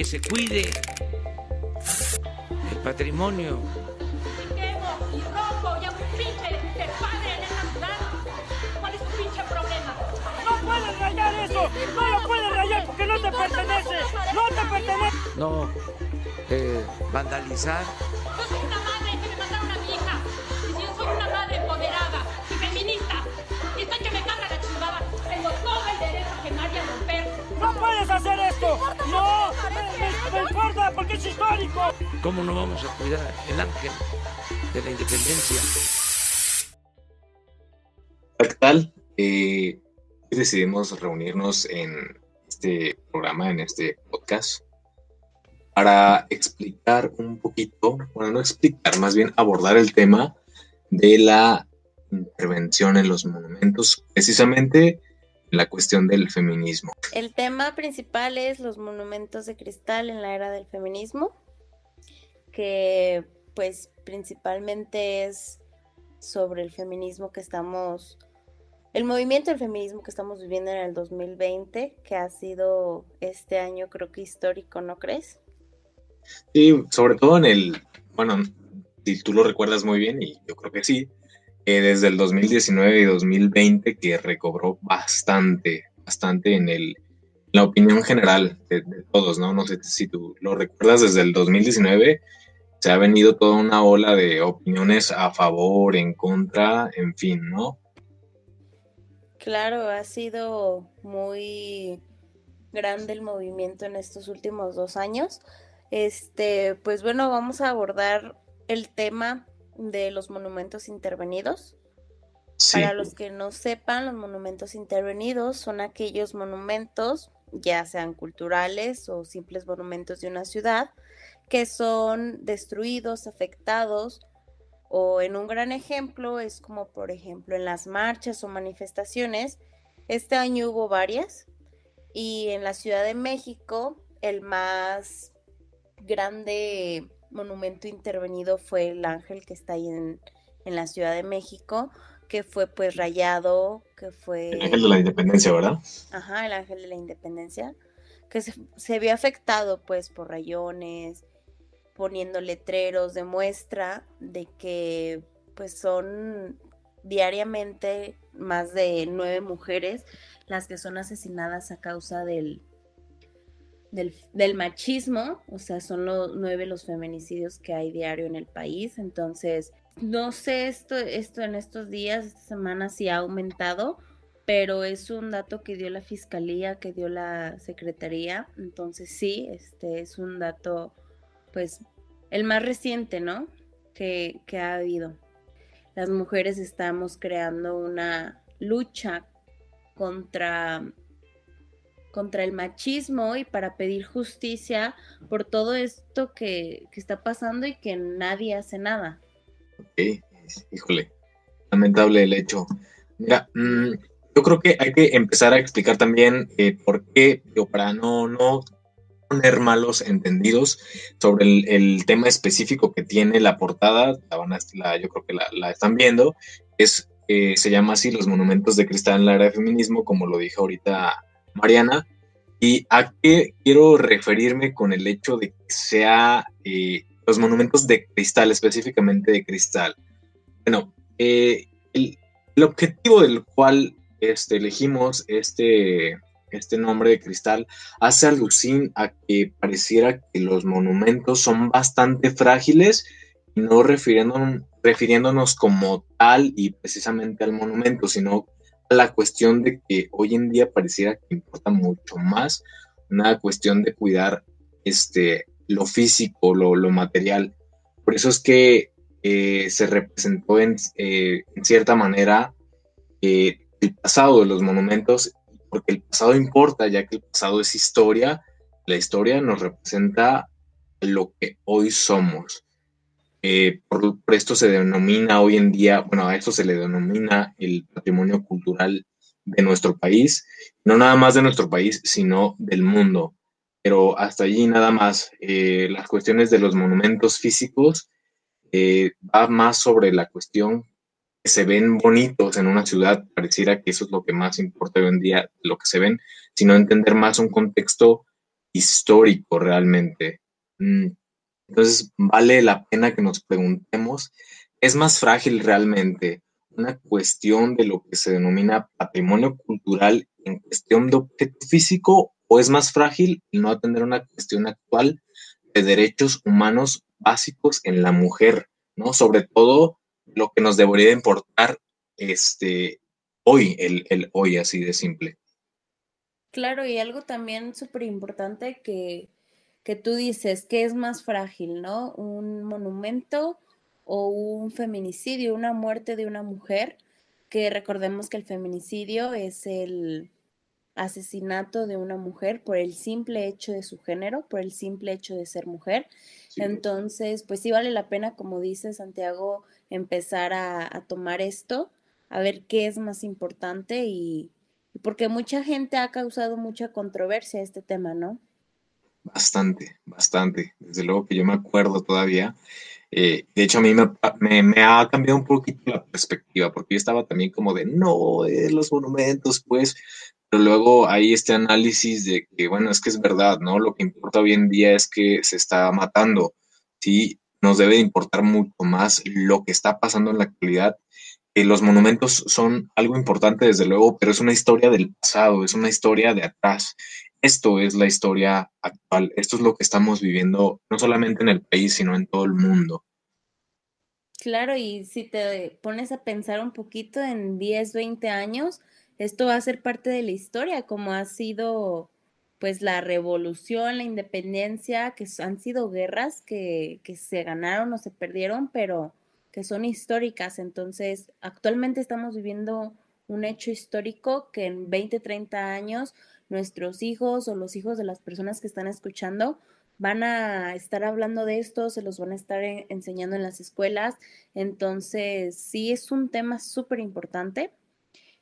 que se cuide el patrimonio. ¡No lo puedes rayar porque no te pertenece! ¡No te pertenece! No eh, vandalizar. Porque es histórico! ¿Cómo no vamos a cuidar el ángel de la independencia? ¿Qué tal? Eh, decidimos reunirnos en este programa, en este podcast, para explicar un poquito, bueno, no explicar, más bien abordar el tema de la intervención en los monumentos, precisamente en la cuestión del feminismo. El tema principal es los monumentos de cristal en la era del feminismo, que pues principalmente es sobre el feminismo que estamos, el movimiento del feminismo que estamos viviendo en el 2020, que ha sido este año creo que histórico, ¿no crees? Y sobre todo en el, bueno, si tú lo recuerdas muy bien, y yo creo que sí, eh, desde el 2019 y 2020 que recobró bastante, bastante en el, la opinión general de, de todos, ¿no? No sé si tú lo recuerdas, desde el 2019 se ha venido toda una ola de opiniones a favor, en contra, en fin, ¿no? Claro, ha sido muy grande el movimiento en estos últimos dos años. Este, pues bueno, vamos a abordar el tema de los monumentos intervenidos. Sí, Para los que no sepan, los monumentos intervenidos son aquellos monumentos, ya sean culturales o simples monumentos de una ciudad, que son destruidos, afectados, o en un gran ejemplo es como por ejemplo en las marchas o manifestaciones. Este año hubo varias y en la Ciudad de México el más grande monumento intervenido fue el ángel que está ahí en, en la Ciudad de México, que fue pues rayado, que fue... el ángel de la independencia, ¿verdad? Ajá, el ángel de la independencia, que se, se vio afectado pues por rayones, poniendo letreros de muestra de que pues son diariamente más de nueve mujeres las que son asesinadas a causa del, del, del machismo, o sea, son los nueve los feminicidios que hay diario en el país, entonces no sé esto, esto en estos días, esta semana si ha aumentado, pero es un dato que dio la fiscalía, que dio la secretaría, entonces sí, este es un dato, pues, el más reciente, ¿no? Que, que ha habido. Las mujeres estamos creando una lucha contra contra el machismo y para pedir justicia por todo esto que, que está pasando y que nadie hace nada. Ok, híjole, lamentable el hecho. Mira, mm, yo creo que hay que empezar a explicar también eh, por qué, yo para no, no poner malos entendidos sobre el, el tema específico que tiene la portada, la van a- la- yo creo que la, la están viendo, es, eh, se llama así los monumentos de cristal en la era de feminismo, como lo dije ahorita Mariana, y a qué quiero referirme con el hecho de que sea eh, los monumentos de cristal, específicamente de cristal. Bueno, eh, el, objetivo del cual este, elegimos este, este nombre de cristal hace alusión a que pareciera que los monumentos son bastante frágiles no refiriéndonos, como tal y precisamente al monumento, sino la cuestión de que hoy en día pareciera que importa mucho más una cuestión de cuidar este, lo físico, lo, lo material. Por eso es que eh, se representó en, eh, en cierta manera eh, el pasado de los monumentos, porque el pasado importa, ya que el pasado es historia, la historia nos representa lo que hoy somos. Eh, por, por, esto se denomina hoy en día, bueno, a esto se le denomina el patrimonio cultural de nuestro país, no nada más de nuestro país, sino del mundo. Pero hasta allí nada más, eh, las cuestiones de los monumentos físicos eh, va más sobre la cuestión que se ven bonitos en una ciudad, pareciera que eso es lo que más importa hoy en día, lo que se ven, sino entender más un contexto histórico realmente. Mm, entonces, vale la pena que nos preguntemos, ¿es más frágil realmente una cuestión de lo que se denomina patrimonio cultural en cuestión de objeto físico o es más frágil no atender una cuestión actual de derechos humanos básicos en la mujer, ¿no? Sobre todo lo que nos debería importar este, hoy, el, el hoy así de simple. Claro, y algo también súper importante que, que tú dices, que es más frágil, ¿no? Un monumento o un feminicidio, una muerte de una mujer, que recordemos que el feminicidio es el asesinato de una mujer por el simple hecho de su género, por el simple hecho de ser mujer. Entonces, pues sí vale la pena, como dice Santiago, empezar a, a tomar esto, a ver qué es más importante y, porque mucha gente ha causado mucha controversia este tema, ¿no? Bastante, bastante. Desde luego que yo me acuerdo todavía. Eh, de hecho, a mí me, ha cambiado un poquito la perspectiva, porque yo estaba también como de, no, eh, los monumentos, pues, pero luego hay este análisis de que, bueno, es que es verdad, ¿no? Lo que importa hoy en día es que se está matando, ¿sí? Nos debe importar mucho más lo que está pasando en la actualidad los monumentos son algo importante desde luego, pero es una historia del pasado, es una historia de atrás. Esto es la historia actual, esto es lo que estamos viviendo no solamente en el país, sino en todo el mundo. Claro, y si te pones a pensar un poquito en 10, 20 años, esto va a ser parte de la historia, como ha sido pues la revolución, la independencia, que han sido guerras que, que se ganaron o se perdieron, pero que son históricas. Entonces, actualmente estamos viviendo un hecho histórico que en 20, 30 años nuestros hijos o los hijos de las personas que están escuchando van a estar hablando de esto, se los van a estar enseñando en las escuelas. Entonces, sí es un tema súper importante.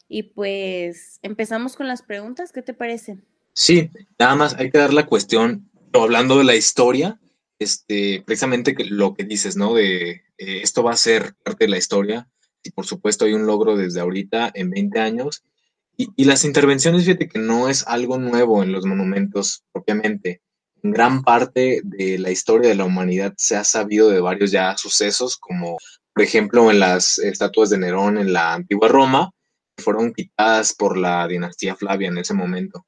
Y pues empezamos con las preguntas, ¿qué te parece? Sí, nada más hay que dar la cuestión, hablando de la historia, este, precisamente lo que dices, ¿no? De eh, esto va a ser parte de la historia y por supuesto hay un logro desde ahorita en 20 años. Y, las intervenciones, fíjate que no es algo nuevo en los monumentos propiamente. En gran parte de la historia de la humanidad se ha sabido de varios ya sucesos, como por ejemplo en las estatuas de Nerón en la antigua Roma, que fueron quitadas por la dinastía Flavia en ese momento.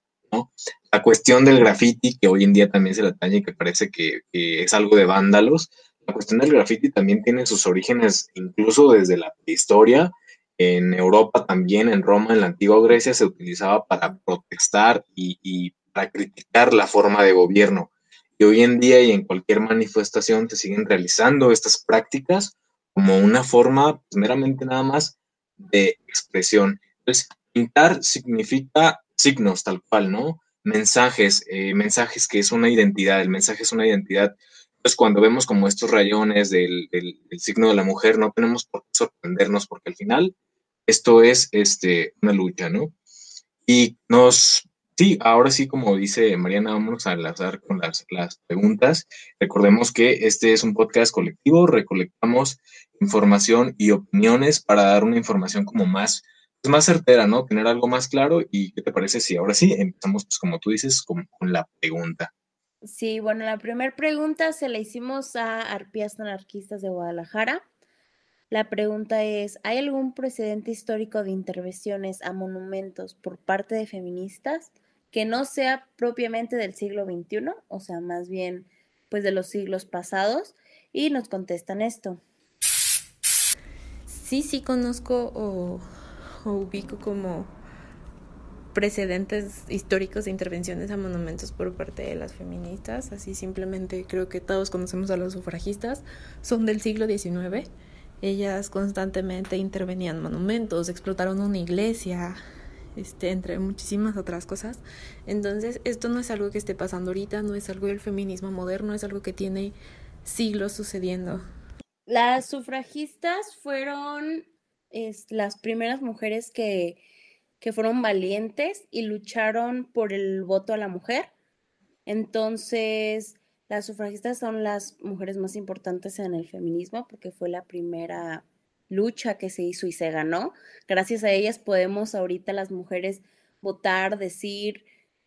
La cuestión del graffiti, que hoy en día también se le atañe y que parece que, es algo de vándalos, la cuestión del graffiti también tiene sus orígenes incluso desde la historia. En Europa también, en Roma, en la antigua Grecia, se utilizaba para protestar y, para criticar la forma de gobierno. Y hoy en día y en cualquier manifestación se siguen realizando estas prácticas como una forma pues, meramente nada más de expresión. Entonces, pintar significa signos tal cual, ¿no? Mensajes, eh, mensajes que es una identidad, el mensaje es una identidad. Entonces, cuando vemos como estos rayones del, signo de la mujer, no tenemos por qué sorprendernos, porque al final esto es este, una lucha, ¿no? Y nos, sí, ahora sí, como dice Mariana, vamos a enlazar con las, las preguntas. Recordemos que este es un podcast colectivo, recolectamos información y opiniones para dar una información como más es más certera, ¿no? Tener algo más claro. ¿Y qué te parece si ahora sí empezamos, pues como tú dices, con, la pregunta? Sí, bueno, la primera pregunta se la hicimos a Arpías Anarquistas de Guadalajara. La pregunta es, ¿hay algún precedente histórico de intervenciones a monumentos por parte de feministas que no sea propiamente del siglo XXI, o sea, más bien pues de los siglos pasados? Y nos contestan esto. Sí, sí conozco o o ubico como precedentes históricos de intervenciones a monumentos por parte de las feministas. Así simplemente creo que todos conocemos a los sufragistas. Son del siglo XIX. Ellas constantemente intervenían monumentos, explotaron una iglesia, este, entre muchísimas otras cosas. Entonces, esto no es algo que esté pasando ahorita, no es algo del feminismo moderno, es algo que tiene siglos sucediendo. Las sufragistas fueron las primeras mujeres que, que fueron valientes y lucharon por el voto a la mujer. Entonces, las sufragistas son las mujeres más importantes en el feminismo porque fue la primera lucha que se hizo y se ganó. Gracias a ellas podemos ahorita las mujeres votar, decir,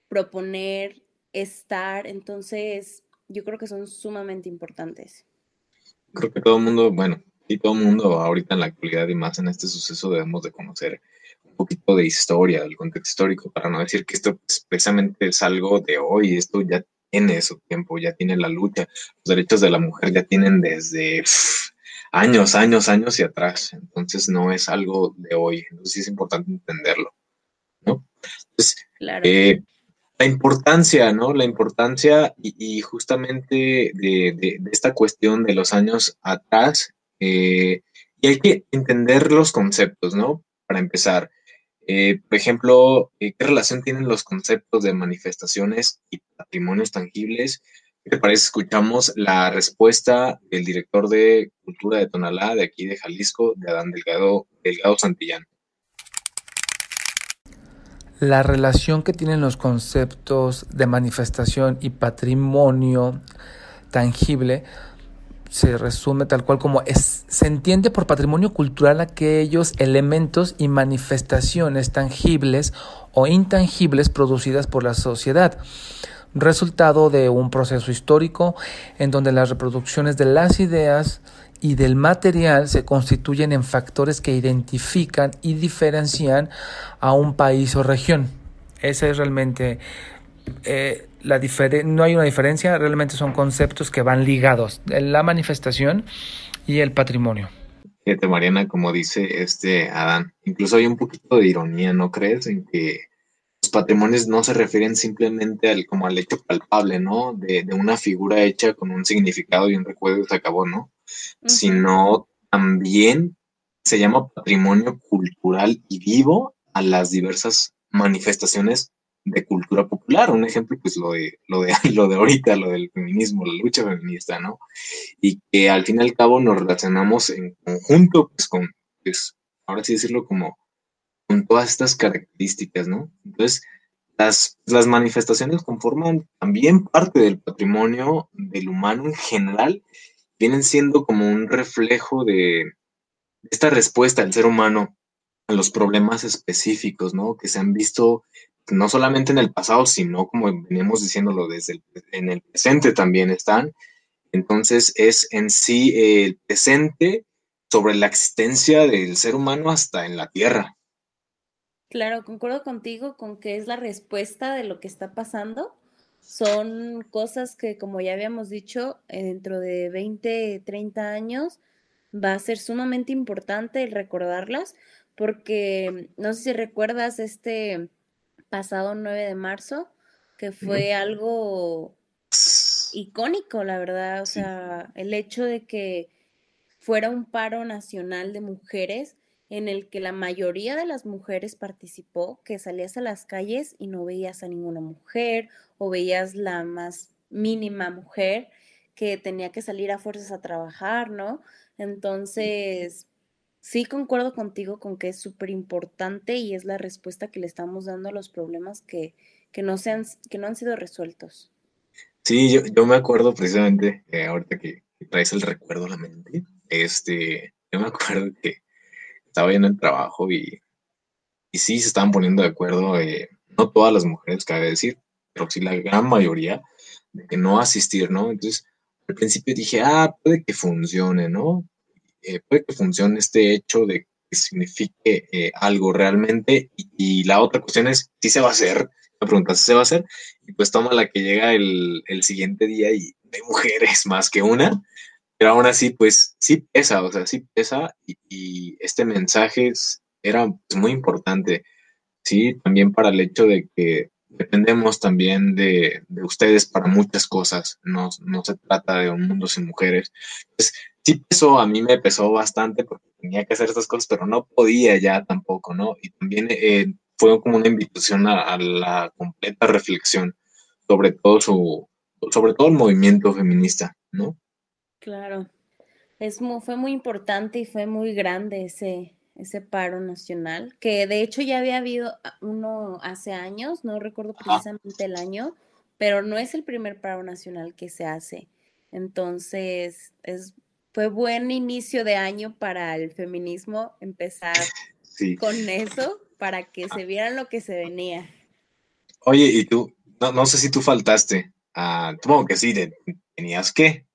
proponer estar, entonces yo creo que son sumamente importantes. Creo que todo el mundo, bueno, y todo el mundo ahorita en la actualidad y más en este suceso debemos de conocer un poquito de historia, del contexto histórico, para no decir que esto precisamente es algo de hoy, esto ya tiene su tiempo, ya tiene la lucha, los derechos de la mujer ya tienen desde años, años, años y atrás, entonces no es algo de hoy, entonces sí es importante entenderlo, ¿no? Entonces, eh, la importancia, ¿no? La importancia y, justamente de, esta cuestión de los años atrás, eh, y hay que entender los conceptos, ¿no? Para empezar, eh, por ejemplo, ¿qué relación tienen los conceptos de manifestaciones y patrimonios tangibles? ¿Qué te parece? Escuchamos la respuesta del director de Cultura de Tonalá, de aquí de Jalisco, de Adán Delgado Santillán la relación que tienen los conceptos de manifestación y patrimonio tangible se resume tal cual como se entiende por patrimonio cultural aquellos elementos y manifestaciones tangibles o intangibles producidas por la sociedad, resultado de un proceso histórico en donde las reproducciones de las ideas y del material se constituyen en factores que identifican y diferencian a un país o región. Esa es realmente eh, la diferencia, no hay una diferencia, realmente son conceptos que van ligados, la manifestación y el patrimonio. Fíjate, Mariana, como dice este Adán, incluso hay un poquito de ironía, ¿no crees? En que los patrimonios no se refieren simplemente al, como al hecho palpable, ¿no? De, de una figura hecha con un significado y un recuerdo y se acabó, ¿no? sino también se llama patrimonio cultural y vivo a las diversas manifestaciones de cultura popular. Un ejemplo, pues lo de, lo de, lo de ahorita, lo del feminismo, la lucha feminista, ¿no? Y que al fin y al cabo nos relacionamos en conjunto, pues con, pues, ahora sí decirlo como con todas estas características, ¿no? Entonces, las, las manifestaciones conforman también parte del patrimonio del humano en general vienen siendo como un reflejo de esta respuesta del ser humano a los problemas específicos, ¿no? Que se han visto no solamente en el pasado, sino como venimos diciéndolo desde el, en el presente también están. Entonces es en sí el presente sobre la existencia del ser humano hasta en la tierra. Claro, concuerdo contigo con que es la respuesta de lo que está pasando son cosas que, como ya habíamos dicho, eh, dentro de 20, 30 años va a ser sumamente importante el recordarlas, porque no sé si recuerdas este pasado 9 de marzo, que fue algo icónico, la verdad, o sea, el hecho de que fuera un paro nacional de mujeres en el que la mayoría de las mujeres participó, que salías a las calles y no veías a ninguna mujer o veías la más mínima mujer que tenía que salir a fuerzas a trabajar, ¿no? Entonces, sí concuerdo contigo con que es súper importante y es la respuesta que le estamos dando a los problemas que, no, se han, que no han sido resueltos. Sí, yo, yo me acuerdo precisamente, eh, ahorita que, traes el recuerdo a la mente, este, yo me acuerdo que estaba en el trabajo y, y sí se estaban poniendo de acuerdo, eh, no todas las mujeres, cabe decir, pero sí la gran mayoría, de que no asistir, ¿no? Entonces, al principio dije, ah, puede que funcione, ¿no? Eh, puede que funcione este hecho de que signifique eh, algo realmente. Y, la otra cuestión es, si se va a hacer? Me preguntas, ¿si se va a hacer? Y pues toma la que llega el, el siguiente día y hay mujeres más que una. Pero aún así, pues sí pesa, o sea, sí pesa y, este mensaje era pues, muy importante, sí, también para el hecho de que dependemos también de, ustedes para muchas cosas, no, se trata de un mundo sin mujeres. Entonces, sí pesó, a mí me pesó bastante porque tenía que hacer estas cosas, pero no podía ya tampoco, ¿no? Y también eh, fue como una invitación a, a, la completa reflexión sobre todo su, sobre todo el movimiento feminista, ¿no? Claro, es fue muy importante y fue muy grande ese, ese paro nacional, que de hecho ya había habido uno hace años, no recuerdo precisamente el año, pero no es el primer paro nacional que se hace. Entonces, es, fue buen inicio de año para el feminismo empezar con eso, para que se viera lo que se venía. Oye, ¿y tú no, no sé si tú faltaste. Ah, supongo que sí, tenías que.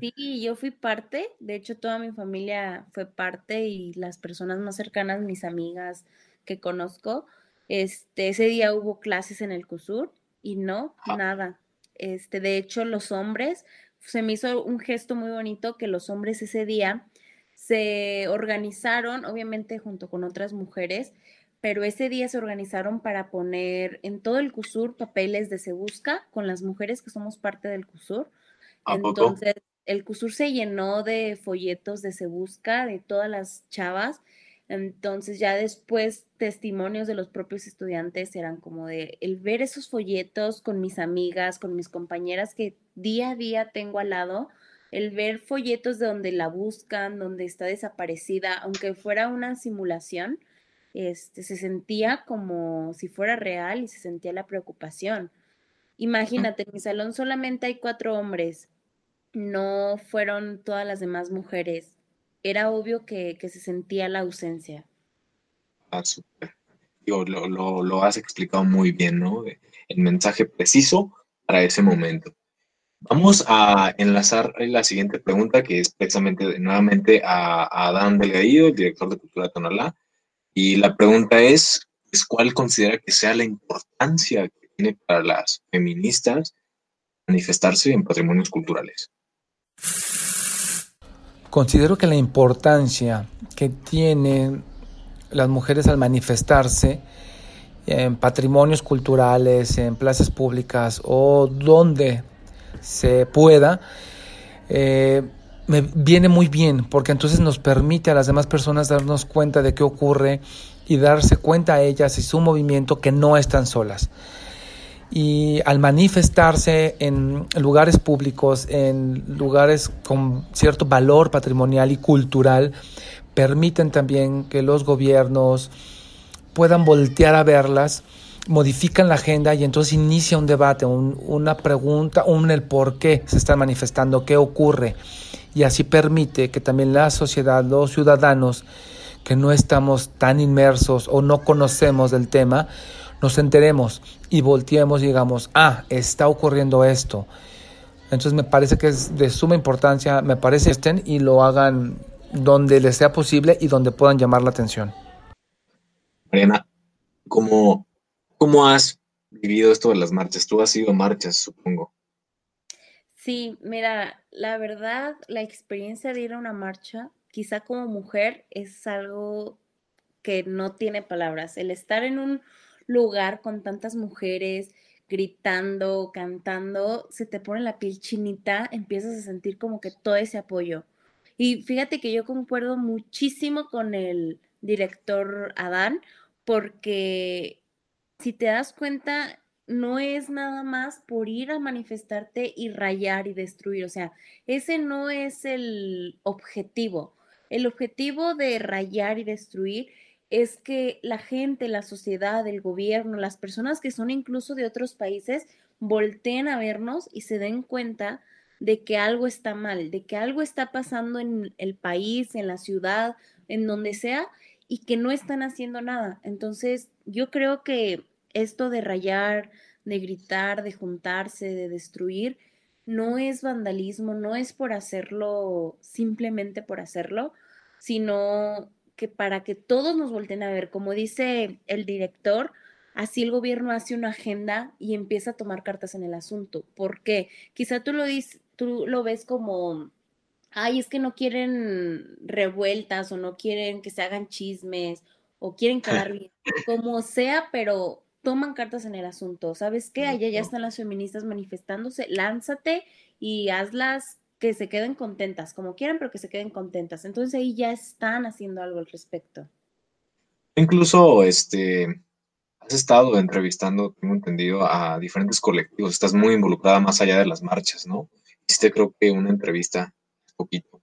Sí, yo fui parte, de hecho toda mi familia fue parte y las personas más cercanas, mis amigas que conozco, este, ese día hubo clases en el CUSUR y no, Ah. nada. Este, de hecho, los hombres, se me hizo un gesto muy bonito que los hombres ese día se organizaron, obviamente junto con otras mujeres, pero ese día se organizaron para poner en todo el CUSUR papeles de Se Busca con las mujeres que somos parte del CUSUR. Entonces, el CUSUR se llenó de folletos de Se Busca, de todas las chavas. Entonces, ya después, testimonios de los propios estudiantes eran como de el ver esos folletos con mis amigas, con mis compañeras que día a día tengo al lado, el ver folletos de donde la buscan, donde está desaparecida, aunque fuera una simulación, este, se sentía como si fuera real y se sentía la preocupación. Imagínate, en mi salón solamente hay cuatro hombres, no fueron todas las demás mujeres. Era obvio que, se sentía la ausencia. Ah, súper. Lo, has explicado muy bien, ¿no? El mensaje preciso para ese momento. Vamos a enlazar la siguiente pregunta, que es precisamente nuevamente a, a Adán Delgadillo, el director de Cultura de Tonalá. Y la pregunta es, pues, ¿cuál considera que sea la importancia que tiene para las feministas manifestarse en patrimonios culturales? Considero que la importancia que tienen las mujeres al manifestarse en patrimonios culturales, en plazas públicas o donde se pueda, eh, me viene muy bien porque entonces nos permite a las demás personas darnos cuenta de qué ocurre y darse cuenta a ellas y su movimiento que no están solas. Y al manifestarse en lugares públicos, en lugares con cierto valor patrimonial y cultural, permiten también que los gobiernos puedan voltear a verlas, modifican la agenda y entonces inicia un debate, un, una pregunta, un el por qué se están manifestando, qué ocurre. Y así permite que también la sociedad, los ciudadanos que no estamos tan inmersos o no conocemos del tema, nos enteremos y volteemos y digamos, ah, está ocurriendo esto. Entonces me parece que es de suma importancia, me parece que estén y lo hagan donde les sea posible y donde puedan llamar la atención. Mariana, ¿cómo, cómo has vivido esto de las marchas? Tú has ido a marchas, supongo. Sí, mira, la verdad, la experiencia de ir a una marcha, quizá como mujer, es algo que no tiene palabras. El estar en un lugar con tantas mujeres gritando, cantando, se te pone la piel chinita, empiezas a sentir como que todo ese apoyo. Y fíjate que yo concuerdo muchísimo con el director Adán, porque si te das cuenta, no es nada más por ir a manifestarte y rayar y destruir, o sea, ese no es el objetivo. El objetivo de rayar y destruir es que la gente, la sociedad, el gobierno, las personas que son incluso de otros países, volteen a vernos y se den cuenta de que algo está mal, de que algo está pasando en el país, en la ciudad, en donde sea, y que no están haciendo nada. Entonces, yo creo que esto de rayar, de gritar, de juntarse, de destruir, no es vandalismo, no es por hacerlo simplemente por hacerlo, sino que para que todos nos volteen a ver, como dice el director, así el gobierno hace una agenda y empieza a tomar cartas en el asunto. porque Quizá tú lo, dices, tú lo ves como, ay, es que no quieren revueltas o no quieren que se hagan chismes o quieren quedar bien, como sea, pero toman cartas en el asunto. ¿Sabes qué? Allá ya están las feministas manifestándose, lánzate y hazlas que se queden contentas, como quieran, pero que se queden contentas. Entonces ahí ya están haciendo algo al respecto. Incluso, este, has estado entrevistando, tengo entendido, a diferentes colectivos. Estás muy involucrada más allá de las marchas, ¿no? Hiciste creo que una entrevista poquito.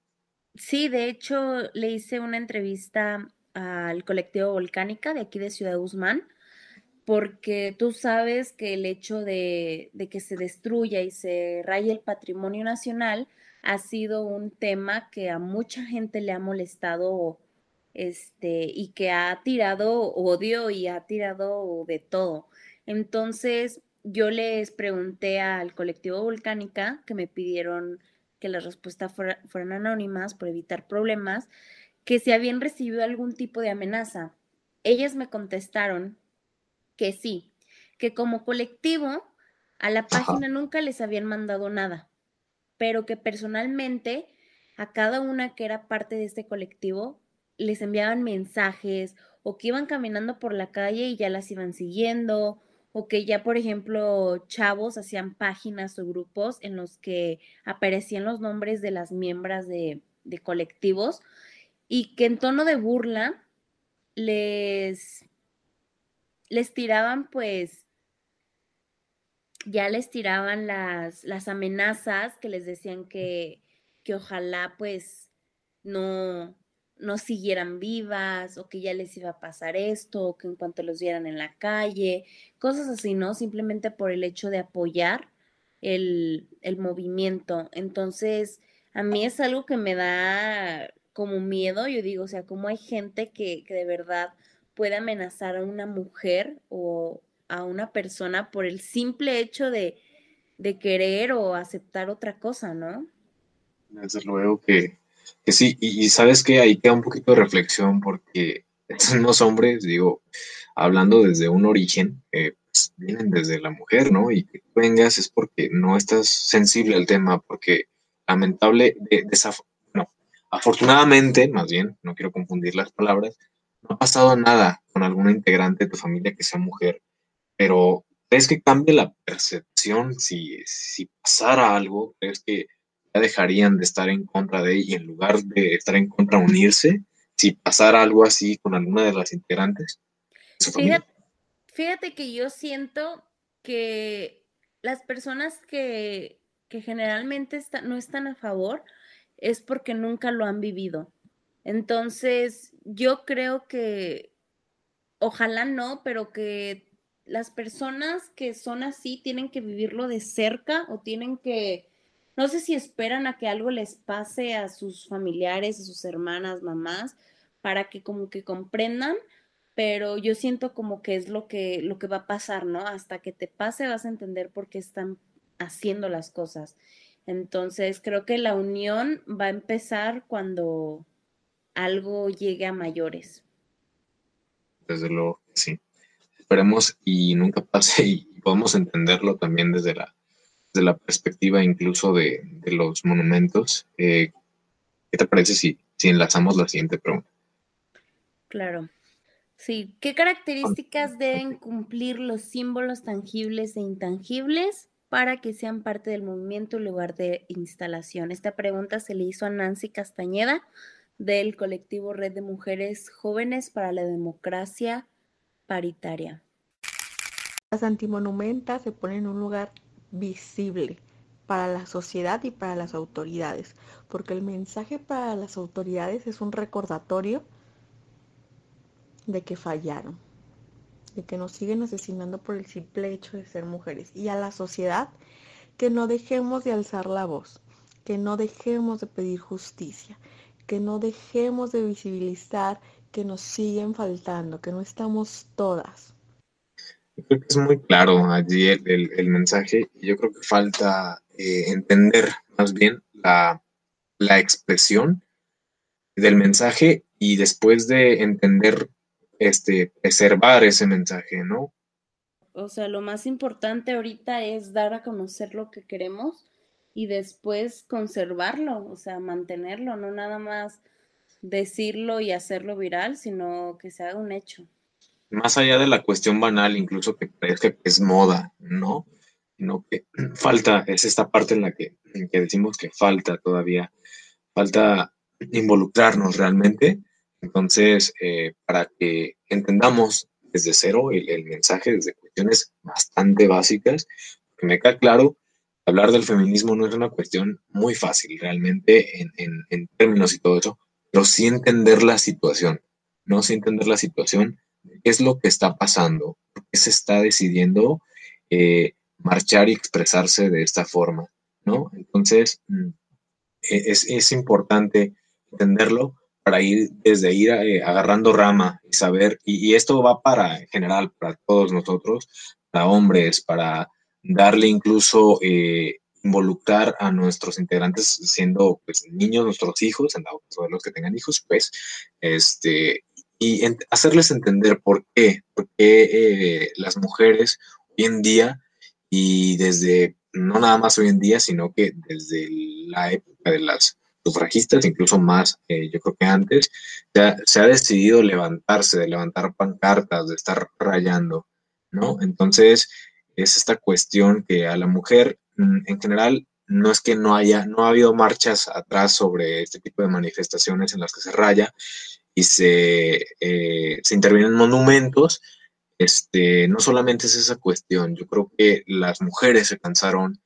Sí, de hecho le hice una entrevista al colectivo Volcánica de aquí de Ciudad Guzmán, porque tú sabes que el hecho de, de que se destruya y se raye el patrimonio nacional ha sido un tema que a mucha gente le ha molestado este, y que ha tirado odio y ha tirado de todo. Entonces, yo les pregunté al colectivo Volcánica que me pidieron que las respuestas fueran anónimas por evitar problemas, que si habían recibido algún tipo de amenaza. Ellas me contestaron que sí, que como colectivo a la página nunca les habían mandado nada, pero que personalmente a cada una que era parte de este colectivo les enviaban mensajes o que iban caminando por la calle y ya las iban siguiendo o que ya, por ejemplo, chavos hacían páginas o grupos en los que aparecían los nombres de las miembros de, colectivos y que en tono de burla les, les tiraban pues, ya les tiraban las, las amenazas que les decían que, que ojalá pues no, no siguieran vivas o que ya les iba a pasar esto o que en cuanto los vieran en la calle, cosas así, ¿no? Simplemente por el hecho de apoyar el, movimiento. Entonces, a mí es algo que me da como miedo, yo digo, o sea, como hay gente que, que de verdad puede amenazar a una mujer o a una persona por el simple hecho de, querer o aceptar otra cosa, ¿no? Desde luego que que sí, y, sabes que ahí queda un poquito de reflexión porque unos hombres, digo, hablando desde un origen, eh, pues, vienen desde la mujer, ¿no? Y que tú vengas es porque no estás sensible al tema, porque lamentable, no, afortunadamente, más bien, no quiero confundir las palabras, no ha pasado nada con alguna integrante de tu familia que sea mujer, pero ¿crees que cambie la percepción si, si pasara algo? ¿Crees que ya dejarían de estar en contra de y en lugar de estar en contra unirse si pasara algo así con alguna de las integrantes. Fíjate, que yo siento que las personas que, que generalmente no están a favor es porque nunca lo han vivido. Entonces, yo creo que, ojalá no, pero que las personas que son así tienen que vivirlo de cerca o tienen que no sé si esperan a que algo les pase a sus familiares, a sus hermanas, mamás, para que como que comprendan, pero yo siento como que es lo que, lo que va a pasar, ¿no? Hasta que te pase vas a entender por qué están haciendo las cosas. Entonces, creo que la unión va a empezar cuando algo llegue a mayores. Desde luego, sí. Esperemos y nunca pase y podemos entenderlo también desde la desde la perspectiva incluso de, los monumentos. Eh, ¿Qué te parece si, si enlazamos la siguiente pregunta? Claro. Sí, ¿qué características deben cumplir los símbolos tangibles e intangibles para que sean parte del movimiento en lugar de instalación? Esta pregunta se le hizo a Nancy Castañeda del colectivo Red de Mujeres Jóvenes para la Democracia Paritaria. Las antimonumentas se ponen en un lugar visible para la sociedad y para las autoridades, porque el mensaje para las autoridades es un recordatorio de que fallaron, de que nos siguen asesinando por el simple hecho de ser mujeres, y a la sociedad que no dejemos de alzar la voz, que no dejemos de pedir justicia, que no dejemos de visibilizar que nos siguen faltando, que no estamos todas creo que es muy claro allí el, mensaje y yo creo que falta eh, entender más bien la, expresión del mensaje y después de entender, este, preservar ese mensaje, ¿no? O sea, lo más importante ahorita es dar a conocer lo que queremos y después conservarlo, o sea, mantenerlo, no nada más decirlo y hacerlo viral, sino que se haga un hecho más allá de la cuestión banal, incluso que parezca que es moda, ¿no? Sino que falta, es esta parte en la que, decimos que falta todavía, falta involucrarnos realmente. Entonces, eh, para que entendamos desde cero el, mensaje, desde cuestiones bastante básicas, que me queda claro, hablar del feminismo no es una cuestión muy fácil realmente en, en términos y todo eso, pero sí entender la situación, ¿no? Sí entender la situación qué es lo que está pasando, qué se está decidiendo eh, marchar y expresarse de esta forma, ¿no? Entonces, mm, e-, es, importante entenderlo para ir desde ir eh, agarrando rama y saber, y, esto va para en general, para todos nosotros, para hombres, para darle incluso eh, involucrar a nuestros integrantes siendo pues, niños, nuestros hijos, en de los que tengan hijos, pues, este, y hacerles entender por qué, por qué eh, las mujeres hoy en día y desde, no nada más hoy en día, sino que desde la época de las sufragistas, incluso más, eh, yo creo que antes, se ha, decidido levantarse, de levantar pancartas, de estar rayando, ¿no? Entonces, es esta cuestión que a la mujer mm, en general no es que no haya, no ha habido marchas atrás sobre este tipo de manifestaciones en las que se raya y se, eh, se intervienen monumentos, este, no solamente es esa cuestión, yo creo que las mujeres se cansaron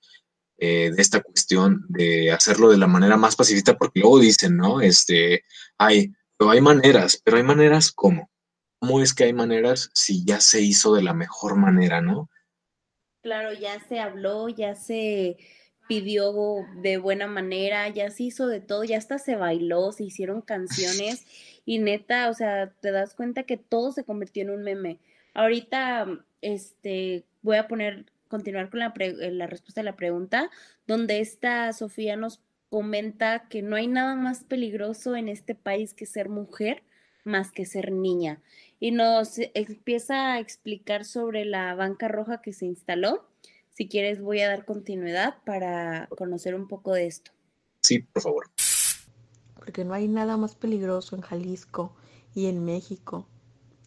eh, de esta cuestión de hacerlo de la manera más pacífica, porque luego dicen, ¿no? Este, hay, pero hay maneras, pero hay maneras ¿cómo? ¿Cómo es que hay maneras si ya se hizo de la mejor manera, ¿no? Claro, ya se habló, ya se pidió de buena manera, ya se hizo de todo, ya hasta se bailó, se hicieron canciones y neta, o sea, te das cuenta que todo se convirtió en un meme. Ahorita, este, voy a poner, continuar con la, eh, la respuesta a la pregunta, donde esta Sofía nos comenta que no hay nada más peligroso en este país que ser mujer más que ser niña. Y nos empieza a explicar sobre la banca roja que se instaló. Si quieres, voy a dar continuidad para conocer un poco de esto. Sí, por favor. Porque no hay nada más peligroso en Jalisco y en México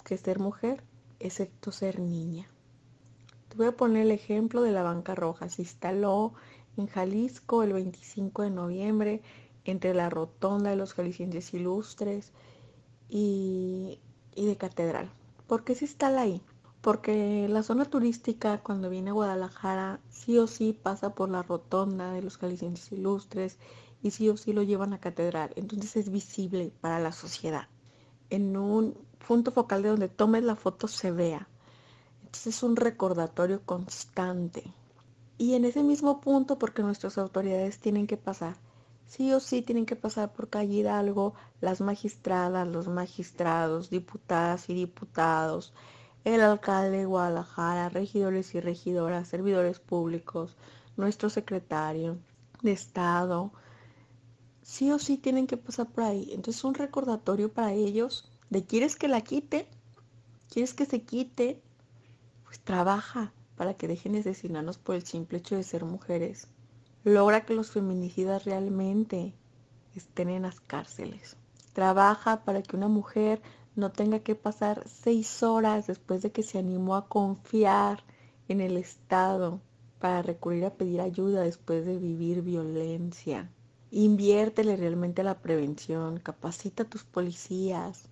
que ser mujer excepto ser niña. Te voy a poner el ejemplo de la banca roja. Se instaló en Jalisco el 25 de noviembre entre la rotonda de los jaliscienses ilustres y, de Catedral. ¿Por qué se instala ahí? Porque la zona turística cuando viene a Guadalajara sí o sí pasa por la rotonda de los jaliscienses ilustres y sí o sí lo llevan a Catedral. Entonces es visible para la sociedad. En un punto focal de donde tomes la foto se vea. Entonces es un recordatorio constante. Y en ese mismo punto, porque nuestras autoridades tienen que pasar, sí o sí tienen que pasar por calle Hidalgo las magistradas, los magistrados, diputadas y diputados, el alcalde de Guadalajara, regidores y regidoras, servidores públicos, nuestro secretario de Estado, sí o sí tienen que pasar por ahí. Entonces es un recordatorio para ellos de quieres que la quite, quieres que se quite, pues trabaja para que dejen de asesinarnos por el simple hecho de ser mujeres. Logra que los feminicidas realmente estén en las cárceles. Trabaja para que una mujer no tenga que pasar seis horas después de que se animó a confiar en el Estado para recurrir a pedir ayuda después de vivir violencia. Inviértele realmente a la prevención, capacita a tus policías,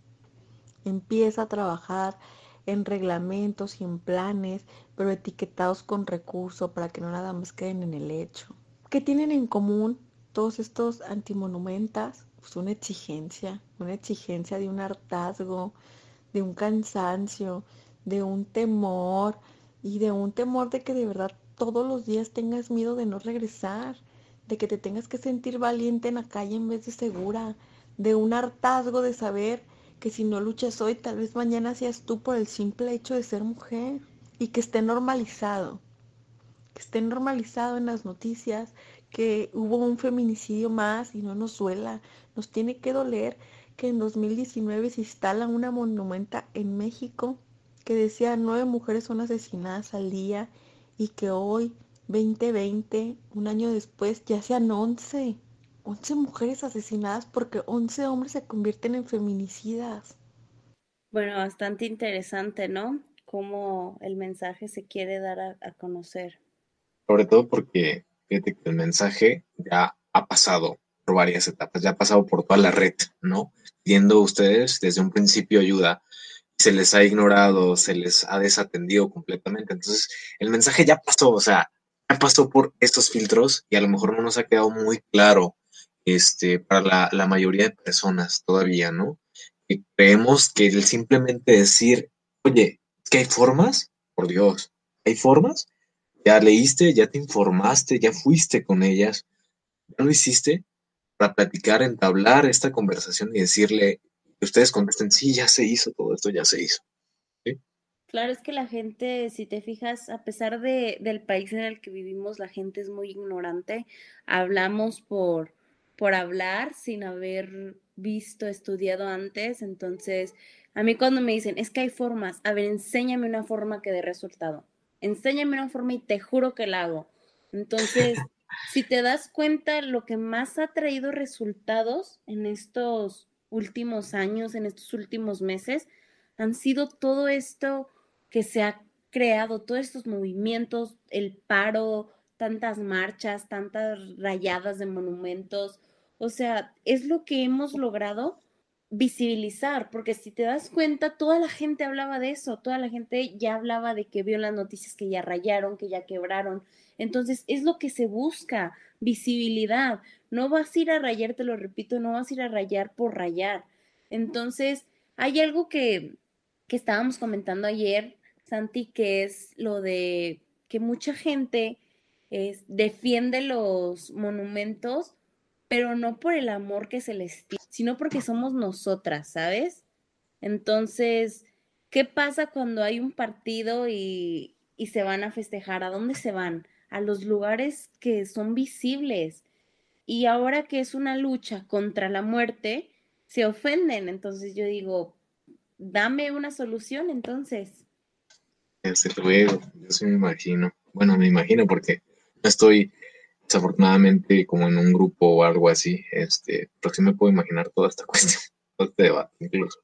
Empieza a trabajar en reglamentos y en planes, pero etiquetados con recurso para que no nada más queden en el hecho. ¿Qué tienen en común todos estos antimonumentas? Pues una exigencia, una exigencia de un hartazgo, de un cansancio, de un temor y de un temor de que de verdad todos los días tengas miedo de no regresar, de que te tengas que sentir valiente en la calle en vez de segura, de un hartazgo de saber que si no luchas hoy, tal vez mañana seas tú por el simple hecho de ser mujer y que esté normalizado, que esté normalizado en las noticias, que hubo un feminicidio más y no nos duela, nos tiene que doler que en 2019 se instala una monumenta en México que decía nueve mujeres son asesinadas al día y que hoy, 2020, un año después, ya sean 11. 11 mujeres asesinadas porque 11 hombres se convierten en feminicidas. Bueno, bastante interesante, ¿no? Cómo el mensaje se quiere dar a, conocer. Sobre todo porque fíjate que el mensaje ya ha pasado por varias etapas, ya ha pasado por toda la red, ¿no? Pidiendo ustedes desde un principio ayuda, se les ha ignorado, se les ha desatendido completamente. Entonces, el mensaje ya pasó, o sea, ya pasó por estos filtros y a lo mejor no nos ha quedado muy claro este, para la, mayoría de personas todavía, ¿no? Y creemos que el simplemente decir, oye, que hay formas, por Dios, hay formas, ya leíste, ya te informaste, ya fuiste con ellas, ya lo hiciste, para platicar, entablar esta conversación y decirle que ustedes contesten, sí, ya se hizo, todo esto ya se hizo. Claro, es que la gente, si te fijas, a pesar de, del país en el que vivimos, la gente es muy ignorante. Hablamos por, por hablar sin haber visto, estudiado antes. Entonces, a mí cuando me dicen, es que hay formas, a ver, enséñame una forma que dé resultado. Enséñame una forma y te juro que la hago. Entonces, si te das cuenta, lo que más ha traído resultados en estos últimos años, en estos últimos meses, han sido todo esto que se ha creado, todos estos movimientos, el paro, tantas marchas, tantas rayadas de monumentos. O sea, es lo que hemos logrado visibilizar, porque si te das cuenta, toda la gente hablaba de eso, toda la gente ya hablaba de que vio las noticias que ya rayaron, que ya quebraron. Entonces, es lo que se busca, visibilidad. No vas a ir a rayar, te lo repito, no vas a ir a rayar por rayar. Entonces, hay algo que, que estábamos comentando ayer Santi, que es lo de que mucha gente es, defiende los monumentos, pero no por el amor que se les tiene, sino porque somos nosotras, ¿sabes? Entonces, ¿qué pasa cuando hay un partido y, se van a festejar? ¿A dónde se van? A los lugares que son visibles. Y ahora que es una lucha contra la muerte, se ofenden. Entonces yo digo, dame una solución entonces. Desde luego, yo sí me imagino. Bueno, me imagino porque estoy desafortunadamente como en un grupo o algo así, este, pero sí me puedo imaginar toda esta cuestión, todo este debate incluso.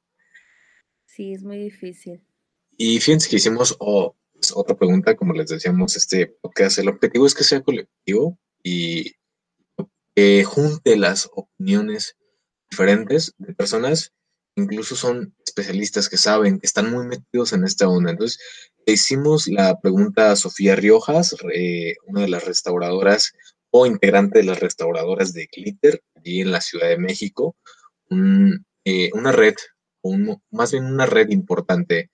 Sí, es muy difícil. Y fíjense que hicimos pues, otra pregunta, como les decíamos, este podcast, el objetivo es que sea colectivo y que junte las opiniones diferentes de personas incluso son especialistas que saben, que están muy metidos en esta onda. Entonces, le hicimos la pregunta a Sofía Riojas, una de las restauradoras o integrante de las restauradoras de Glitter, allí en la Ciudad de México, eh, una red, un, más bien una red importante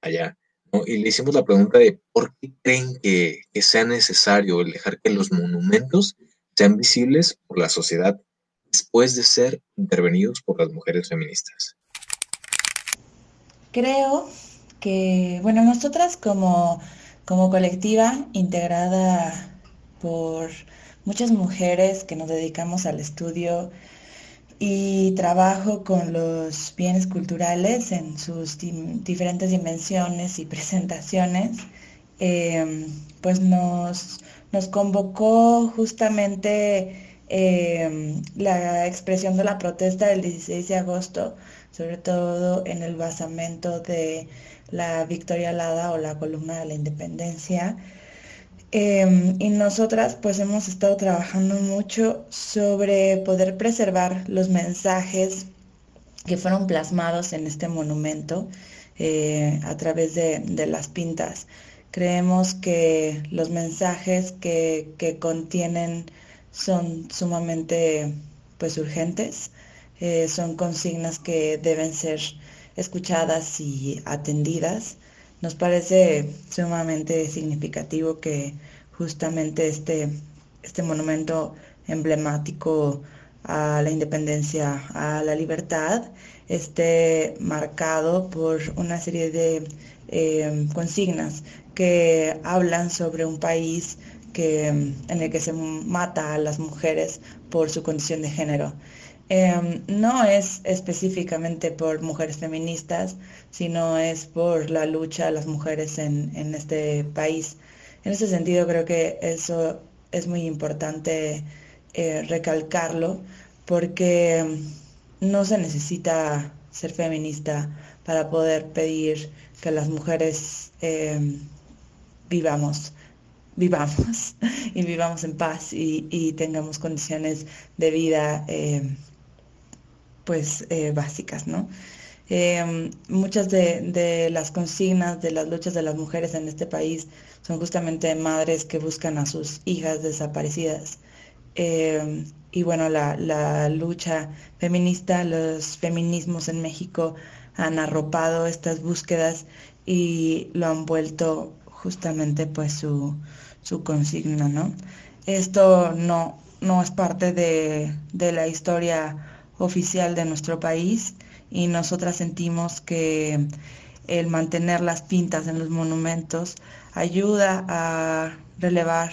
allá. Y le hicimos la pregunta de por qué creen que, sea necesario dejar que los monumentos sean visibles por la sociedad después de ser intervenidos por las mujeres feministas? Creo bueno, nosotras como, como colectiva integrada por muchas mujeres que nos dedicamos al estudio y trabajo con los bienes culturales en sus diferentes dimensiones y presentaciones, eh, pues nos, nos convocó justamente Em, la expresión de la protesta del 16 de agosto, sobre todo en el basamento de la Victoria Alada o la columna de la independencia. Em, y nosotras pues hemos estado trabajando mucho sobre poder preservar los mensajes que fueron plasmados en este monumento eh, a través de, las pintas. Creemos que los mensajes que, que contienen son sumamente pues urgentes, eh, son consignas que deben ser escuchadas y atendidas. Nos parece sumamente significativo que justamente este, este monumento emblemático a la independencia, a la libertad, esté marcado por una serie de eh, consignas que hablan sobre un país en el que se mata a las mujeres por su condición de género. Em, no es específicamente por mujeres feministas, sino es por la lucha de las mujeres en, este país. En ese sentido creo que eso es muy importante eh, recalcarlo porque em, no se necesita ser feminista para poder pedir que las mujeres em, vivamos vivamos y vivamos en paz y, tengamos condiciones de vida pues eh, básicas, ¿no? Em, muchas de, las consignas de las luchas de las mujeres en este país son justamente madres que buscan a sus hijas desaparecidas. Em, y bueno, la, la, lucha feminista, los feminismos en México han arropado estas búsquedas y lo han vuelto justamente pues su, su consigna, ¿no? Esto no, no es parte de, de la historia oficial de nuestro país y nosotras sentimos que el mantener las pintas en los monumentos ayuda a relevar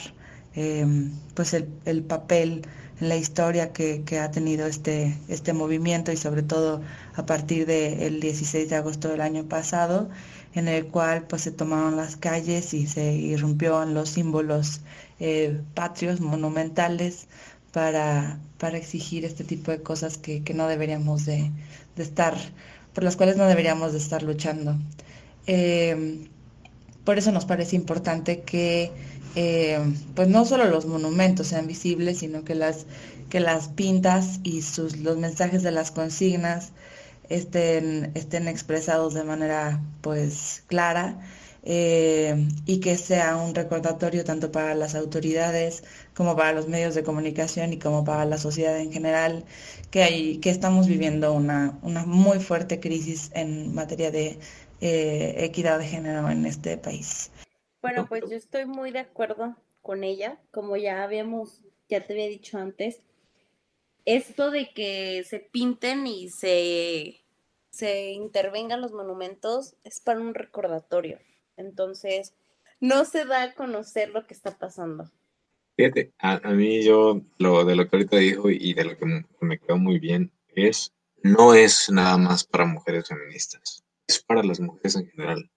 em, pues el, el, papel en la historia que, que, ha tenido este, este movimiento y sobre todo a partir del 16 de agosto del año pasado, en el cual pues se tomaron las calles y se irrumpió los símbolos eh, patrios, monumentales, para, para exigir este tipo de cosas que, que no deberíamos de, de, estar, por las cuales no deberíamos de estar luchando. Eh, por eso nos parece importante que eh, pues no solo los monumentos sean visibles, sino que las, que las pintas y sus, los mensajes de las consignas estén, estén expresados de manera pues clara eh, y que sea un recordatorio tanto para las autoridades como para los medios de comunicación y como para la sociedad en general que, hay, que estamos viviendo una, una muy fuerte crisis en materia de eh, equidad de género en este país. Bueno, pues yo estoy muy de acuerdo con ella, como ya habíamos, ya te había dicho antes, esto de que se pinten y se, se intervengan los monumentos es para un recordatorio. Entonces, no se da a conocer lo que está pasando. Fíjate, a, a mí yo lo de lo que ahorita dijo y de lo que me, quedó muy bien es, no es nada más para mujeres feministas, es para las mujeres en general,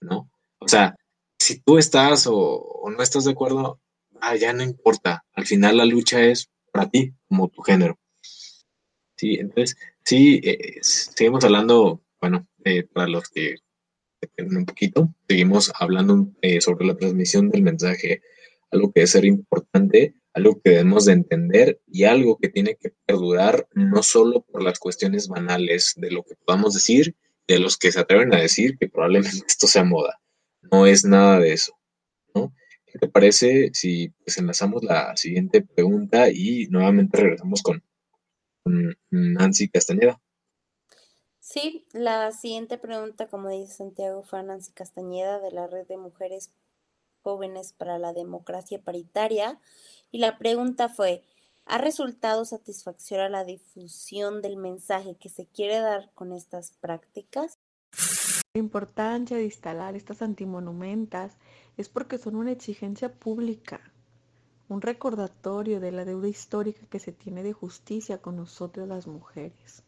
¿no? O sea, si tú estás o, o no estás de acuerdo, ah, ya no importa, al final la lucha es para ti, como tu género. Sí, entonces, sí, eh, seguimos hablando, bueno, eh, para los que un poquito. Seguimos hablando eh, sobre la transmisión del mensaje, algo que debe ser importante, algo que debemos de entender y algo que tiene que perdurar no solo por las cuestiones banales de lo que podamos decir, de los que se atreven a decir que probablemente esto sea moda. No es nada de eso, ¿no? ¿Qué te parece si pues, enlazamos la siguiente pregunta y nuevamente regresamos con, con Nancy Castañeda? Sí, la siguiente pregunta, como dice Santiago, fue Nancy Castañeda de la Red de Mujeres Jóvenes para la Democracia Paritaria. Y la pregunta fue, ¿ha resultado satisfactoria la difusión del mensaje que se quiere dar con estas prácticas? La importancia de instalar estas antimonumentas es porque son una exigencia pública, un recordatorio de la deuda histórica que se tiene de justicia con nosotros las mujeres.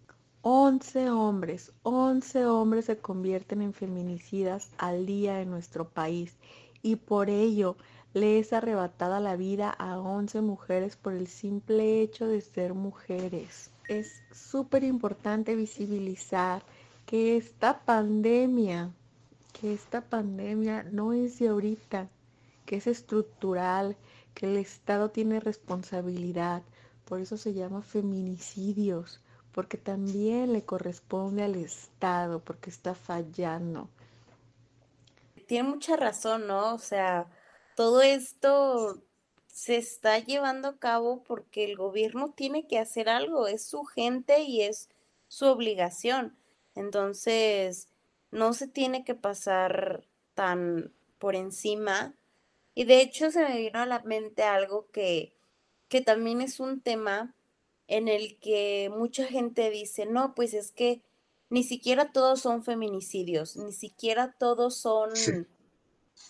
11 hombres, 11 hombres se convierten en feminicidas al día en nuestro país y por ello le es arrebatada la vida a 11 mujeres por el simple hecho de ser mujeres. Es súper importante visibilizar que esta pandemia, que esta pandemia no es de ahorita, que es estructural, que el Estado tiene responsabilidad, por eso se llama feminicidios porque también le corresponde al Estado, porque está fallando. Tiene mucha razón, ¿no? O sea, todo esto se está llevando a cabo porque el gobierno tiene que hacer algo, es su gente y es su obligación. Entonces, no se tiene que pasar tan por encima. Y de hecho se me vino a la mente algo que, que también es un tema en el que mucha gente dice, no, pues es que ni siquiera todos son feminicidios, ni siquiera todos son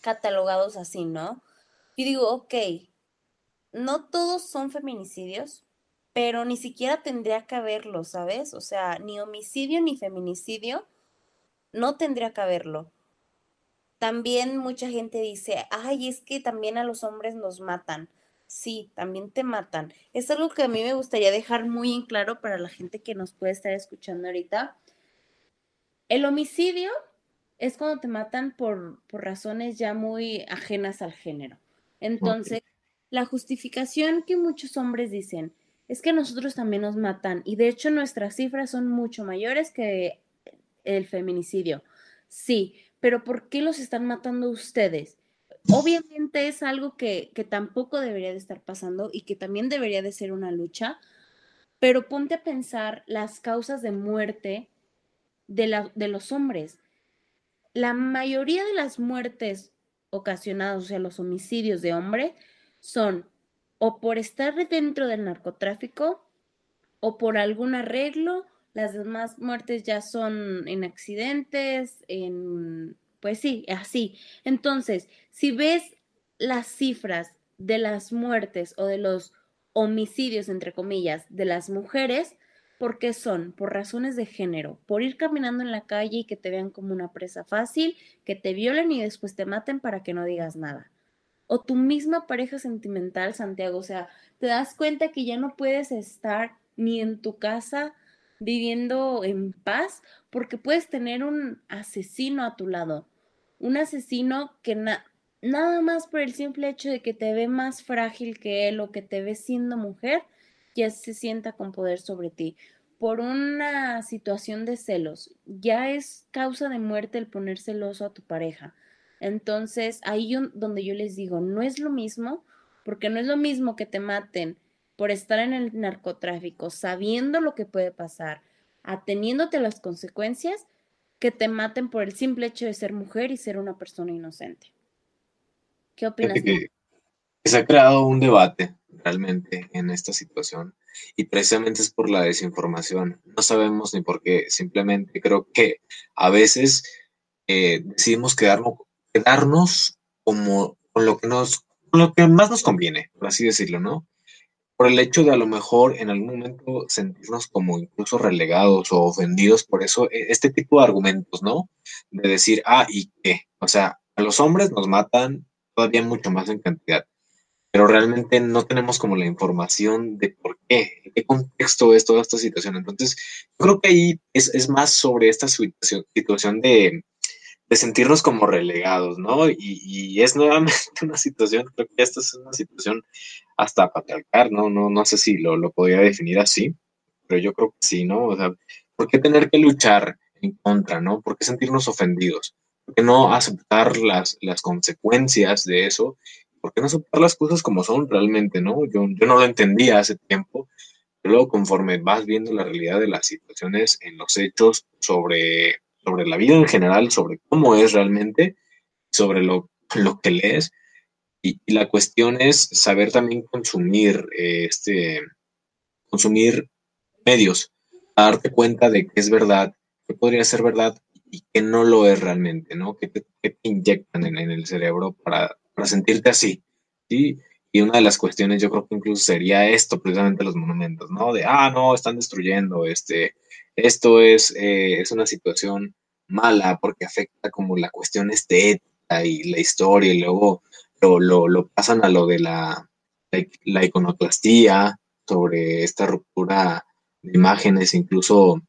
catalogados así, ¿no? Y digo, ok, no todos son feminicidios, pero ni siquiera tendría que haberlo, ¿sabes? O sea, ni homicidio ni feminicidio no tendría que haberlo. También mucha gente dice, ay, es que también a los hombres nos matan sí, también te matan. Es algo que a mí me gustaría dejar muy en claro para la gente que nos puede estar escuchando ahorita. El homicidio es cuando te matan por, por razones ya muy ajenas al género. Entonces, la justificación que muchos hombres dicen es que nosotros también nos matan y de hecho nuestras cifras son mucho mayores que el feminicidio. Sí, pero ¿por qué los están matando ustedes? Obviamente es algo que, que, tampoco debería de estar pasando y que también debería de ser una lucha, pero ponte a pensar las causas de muerte de, la, de los hombres. La mayoría de las muertes ocasionadas, o sea, los homicidios de hombre, son o por estar dentro del narcotráfico o por algún arreglo. Las demás muertes ya son en accidentes, en... Pues sí, así. Entonces, si ves las cifras de las muertes o de los homicidios, entre comillas, de las mujeres, ¿por qué son? Por razones de género, por ir caminando en la calle y que te vean como una presa fácil, que te violen y después te maten para que no digas nada. O tu misma pareja sentimental, Santiago, o sea, te das cuenta que ya no puedes estar ni en tu casa viviendo en paz porque puedes tener un asesino a tu lado, un asesino que nada más por el simple hecho de que te ve más frágil que él o que te ve siendo mujer, ya se sienta con poder sobre ti. Por una situación de celos, ya es causa de muerte el poner celoso a tu pareja. Entonces, ahí donde yo les digo, no es lo mismo, porque no es lo mismo que te maten por estar en el narcotráfico, sabiendo lo que puede pasar, ateniéndote a las consecuencias, que te maten por el simple hecho de ser mujer y ser una persona inocente. ¿Qué opinas? Que, se ha creado un debate realmente en esta situación y precisamente es por la desinformación. No sabemos ni por qué, simplemente creo que a veces eh, decidimos quedarnos, quedarnos como con lo que nos, con lo que más nos conviene, por así decirlo, ¿no? por el hecho de a lo mejor en algún momento sentirnos como incluso relegados o ofendidos por eso, e, este tipo de argumentos, ¿no? De decir, ah, ¿y qué? O sea, a los hombres nos matan todavía mucho más en cantidad, pero realmente no tenemos como la información de por qué, en qué contexto es toda esta situación. Entonces, yo creo que ahí es, es más sobre esta situación, situación de, de sentirnos como relegados, ¿no? Y, es nuevamente una situación, creo que esta es una situación hasta patriarcal, ¿no? No, no sé si lo, lo podría definir así, pero yo creo que sí, ¿no? O sea, ¿por qué tener que luchar en contra, ¿no? ¿Por qué sentirnos ofendidos? ¿Por qué no aceptar las, las consecuencias de eso? ¿Por qué no aceptar las cosas como son realmente, ¿no? Yo, yo no lo entendía hace tiempo, pero luego conforme vas viendo la realidad de las situaciones en los hechos sobre sobre la vida en general, sobre cómo es realmente, sobre lo, lo que lees. Y, la cuestión es saber también consumir, eh, este, consumir medios, darte cuenta de que es verdad, que podría ser verdad y que no lo es realmente, ¿no? Que te, inyectan en, el cerebro para, para sentirte así, ¿sí? Y una de las cuestiones yo creo que incluso sería esto, precisamente los monumentos, ¿no? De, ah, no, están destruyendo, este, esto es, eh, es una situación mala porque afecta como la cuestión estética y la historia y luego lo, lo, pasan a lo de la, la, iconoclastía sobre esta ruptura de imágenes, incluso,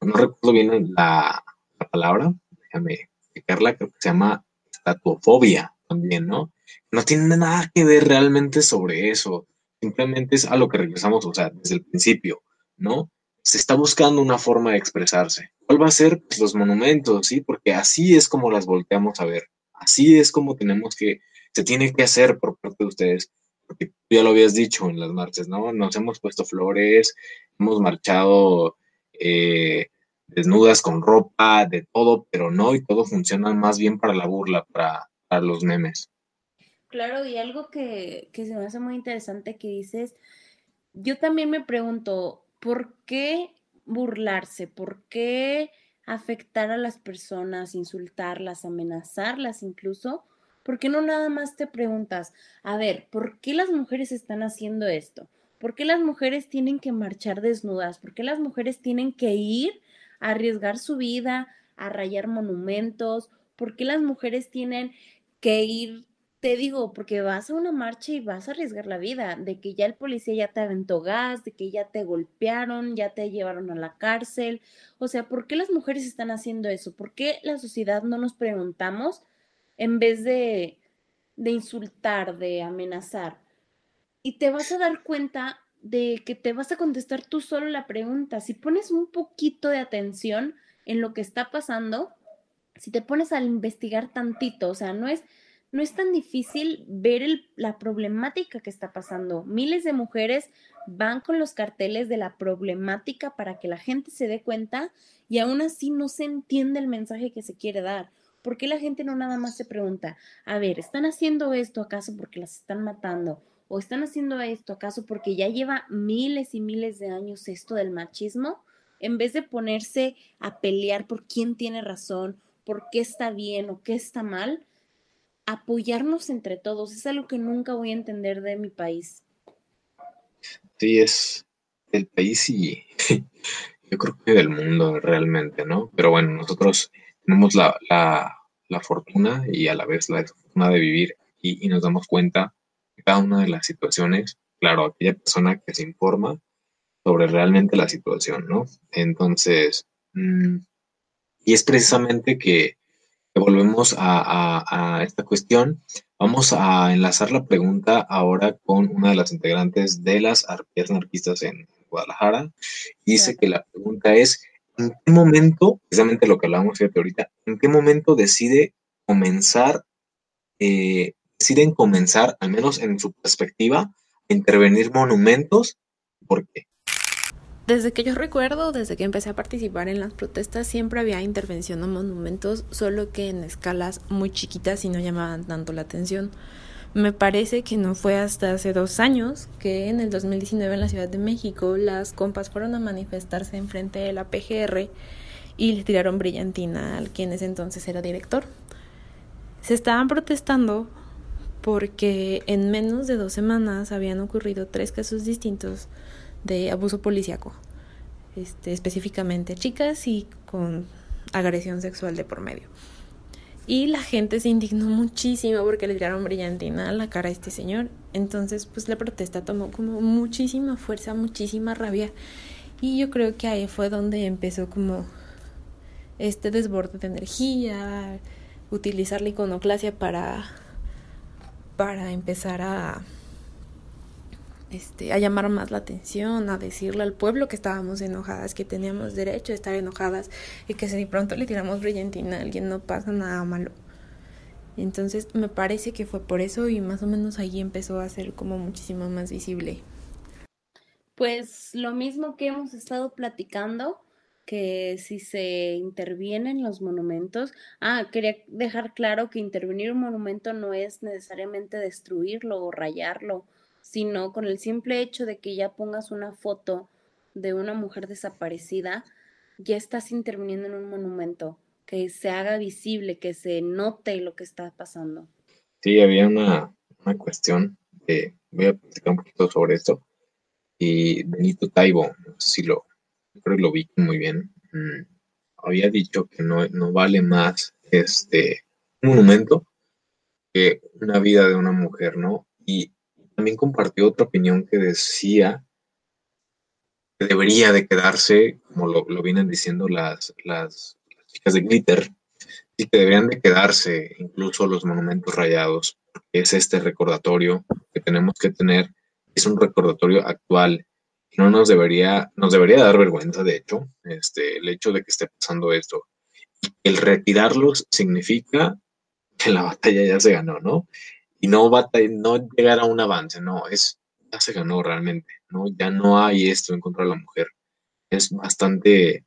no recuerdo bien la, la palabra, déjame explicarla, creo que se llama estatuofobia también, ¿no? No tiene nada que ver realmente sobre eso, simplemente es a lo que regresamos, o sea, desde el principio, ¿no? se está buscando una forma de expresarse. ¿Cuál va a ser? Pues los monumentos, ¿sí? Porque así es como las volteamos a ver. Así es como tenemos que, se tiene que hacer por parte de ustedes. Porque ya lo habías dicho en las marchas, ¿no? Nos hemos puesto flores, hemos marchado eh, desnudas con ropa, de todo, pero no, y todo funciona más bien para la burla, para, para los memes. Claro, y algo que, que se me hace muy interesante que dices, yo también me pregunto, ¿por qué burlarse? ¿Por qué afectar a las personas, insultarlas, amenazarlas incluso? ¿Por qué no nada más te preguntas, a ver, ¿por qué las mujeres están haciendo esto? ¿Por qué las mujeres tienen que marchar desnudas? ¿Por qué las mujeres tienen que ir a arriesgar su vida, a rayar monumentos? ¿Por qué las mujeres tienen que ir te digo, porque vas a una marcha y vas a arriesgar la vida, de que ya el policía ya te aventó gas, de que ya te golpearon, ya te llevaron a la cárcel. O sea, ¿por qué las mujeres están haciendo eso? ¿Por qué la sociedad no nos preguntamos en vez de, de insultar, de amenazar? Y te vas a dar cuenta de que te vas a contestar tú solo la pregunta. Si pones un poquito de atención en lo que está pasando, si te pones a investigar tantito, o sea, no es no es tan difícil ver la problemática que está pasando. Miles de mujeres van con los carteles de la problemática para que la gente se dé cuenta y aún así no se entiende el mensaje que se quiere dar. ¿Por qué la gente no nada más se pregunta, a ver, ¿están haciendo esto acaso porque las están matando? o están haciendo esto acaso porque ya lleva miles y miles de años esto del machismo, en vez de ponerse a pelear por quién tiene razón, por qué está bien o qué está mal, apoyarnos entre todos. Es algo que nunca voy a entender de mi país. Sí, es el país y yo creo que del mundo realmente, ¿no? Pero bueno, nosotros tenemos la, la, fortuna y a la vez la desfortuna de vivir aquí y nos damos cuenta de cada una de las situaciones. Claro, aquella persona que se informa sobre realmente la situación, ¿no? Entonces, mm, y es precisamente que, volvemos a, esta cuestión. Vamos a enlazar la pregunta ahora con una de las integrantes de las arpías anarquistas en Guadalajara. Dice que la pregunta es, ¿en qué momento, precisamente lo que hablábamos ahorita, en qué momento decide comenzar, eh, deciden comenzar, al menos en su perspectiva, a intervenir monumentos? ¿Por qué? Desde que yo recuerdo, desde que empecé a participar en las protestas, siempre había intervención a monumentos, solo que en escalas muy chiquitas y no llamaban tanto la atención. Me parece que no fue hasta hace dos años que en el 2019 en la Ciudad de México las compas fueron a manifestarse enfrente de la PGR y le tiraron brillantina al quien ese entonces era director. Se estaban protestando porque en menos de dos semanas habían ocurrido tres casos distintos de abuso policíaco, este, específicamente chicas y con agresión sexual de por medio. Y la gente se indignó muchísimo porque le tiraron brillantina a la cara a este señor. Entonces, pues la protesta tomó como muchísima fuerza, muchísima rabia. Y yo creo que ahí fue donde empezó como este desborde de energía, utilizar la iconoclasia para, para empezar a, este, a llamar más la atención, a decirle al pueblo que estábamos enojadas, que teníamos derecho a estar enojadas y que si de pronto le tiramos brillantina a alguien no pasa nada malo. Entonces me parece que fue por eso y más o menos ahí empezó a ser como muchísimo más visible. Pues lo mismo que hemos estado platicando, que si se intervienen los monumentos, ah, quería dejar claro que intervenir un monumento no es necesariamente destruirlo o rayarlo sino con el simple hecho de que ya pongas una foto de una mujer desaparecida, ya estás interviniendo en un monumento, que se haga visible, que se note lo que está pasando. Sí, había una, cuestión, de, voy a platicar un poquito sobre esto, y Benito Taibo, no sé si lo, creo que lo vi muy bien, mm, había dicho que no, no vale más este un monumento que una vida de una mujer, ¿no? También compartió otra opinión que decía que debería de quedarse, como lo, vienen diciendo las, las, chicas de Glitter, y que deberían de quedarse incluso los monumentos rayados, porque es este recordatorio que tenemos que tener, es un recordatorio actual, y no nos debería, nos debería dar vergüenza, de hecho, este, el hecho de que esté pasando esto. El retirarlos significa que la batalla ya se ganó, ¿no? Y no, va no llegar a un avance, no, es, ya se ganó realmente, ¿no? Ya no hay esto en contra de la mujer. Es bastante,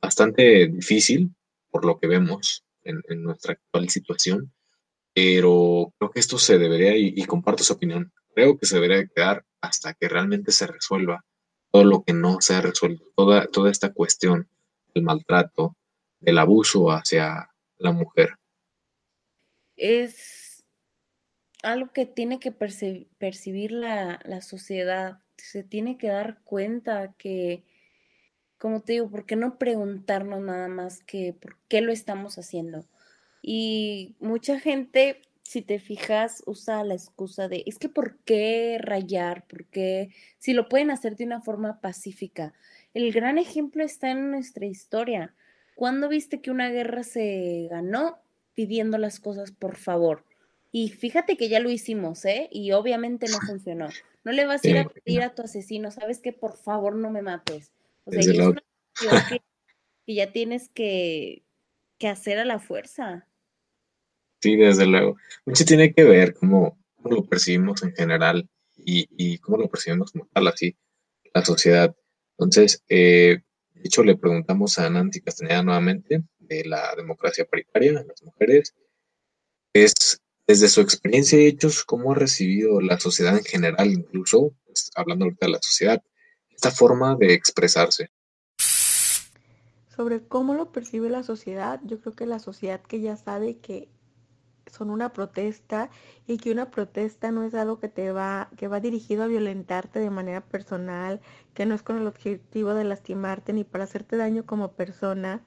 bastante difícil por lo que vemos en, nuestra actual situación, pero creo que esto se debería, y, comparto su opinión, creo que se debería quedar hasta que realmente se resuelva todo lo que no se ha resuelto, toda, toda esta cuestión del maltrato, del abuso hacia la mujer. Es algo que tiene que percibir la, sociedad. Se tiene que dar cuenta que, como te digo, ¿por qué no preguntarnos nada más que por qué lo estamos haciendo? Y mucha gente, si te fijas, usa la excusa de, es que ¿por qué rayar? ¿Por qué? Si lo pueden hacer de una forma pacífica. El gran ejemplo está en nuestra historia. ¿Cuándo viste que una guerra se ganó pidiendo las cosas por favor? Y fíjate que ya lo hicimos, ¿eh? Y obviamente no funcionó. No le vas a ir a pedir a tu asesino, ¿sabes qué? Por favor, no me mates. O sea, es una que, que, ya tienes que, que, hacer a la fuerza. Sí, desde luego. Mucho tiene que ver cómo, cómo lo percibimos en general y, y, cómo lo percibimos como tal, así, la sociedad. Entonces, eh, de hecho, le preguntamos a Nancy Castañeda nuevamente de la democracia paritaria, las mujeres, es desde su experiencia y hechos, ¿cómo ha recibido la sociedad en general, incluso pues, hablando ahorita de la sociedad, esta forma de expresarse? Sobre cómo lo percibe la sociedad, yo creo que la sociedad que ya sabe que son una protesta y que una protesta no es algo que te va que va dirigido a violentarte de manera personal, que no es con el objetivo de lastimarte ni para hacerte daño como persona,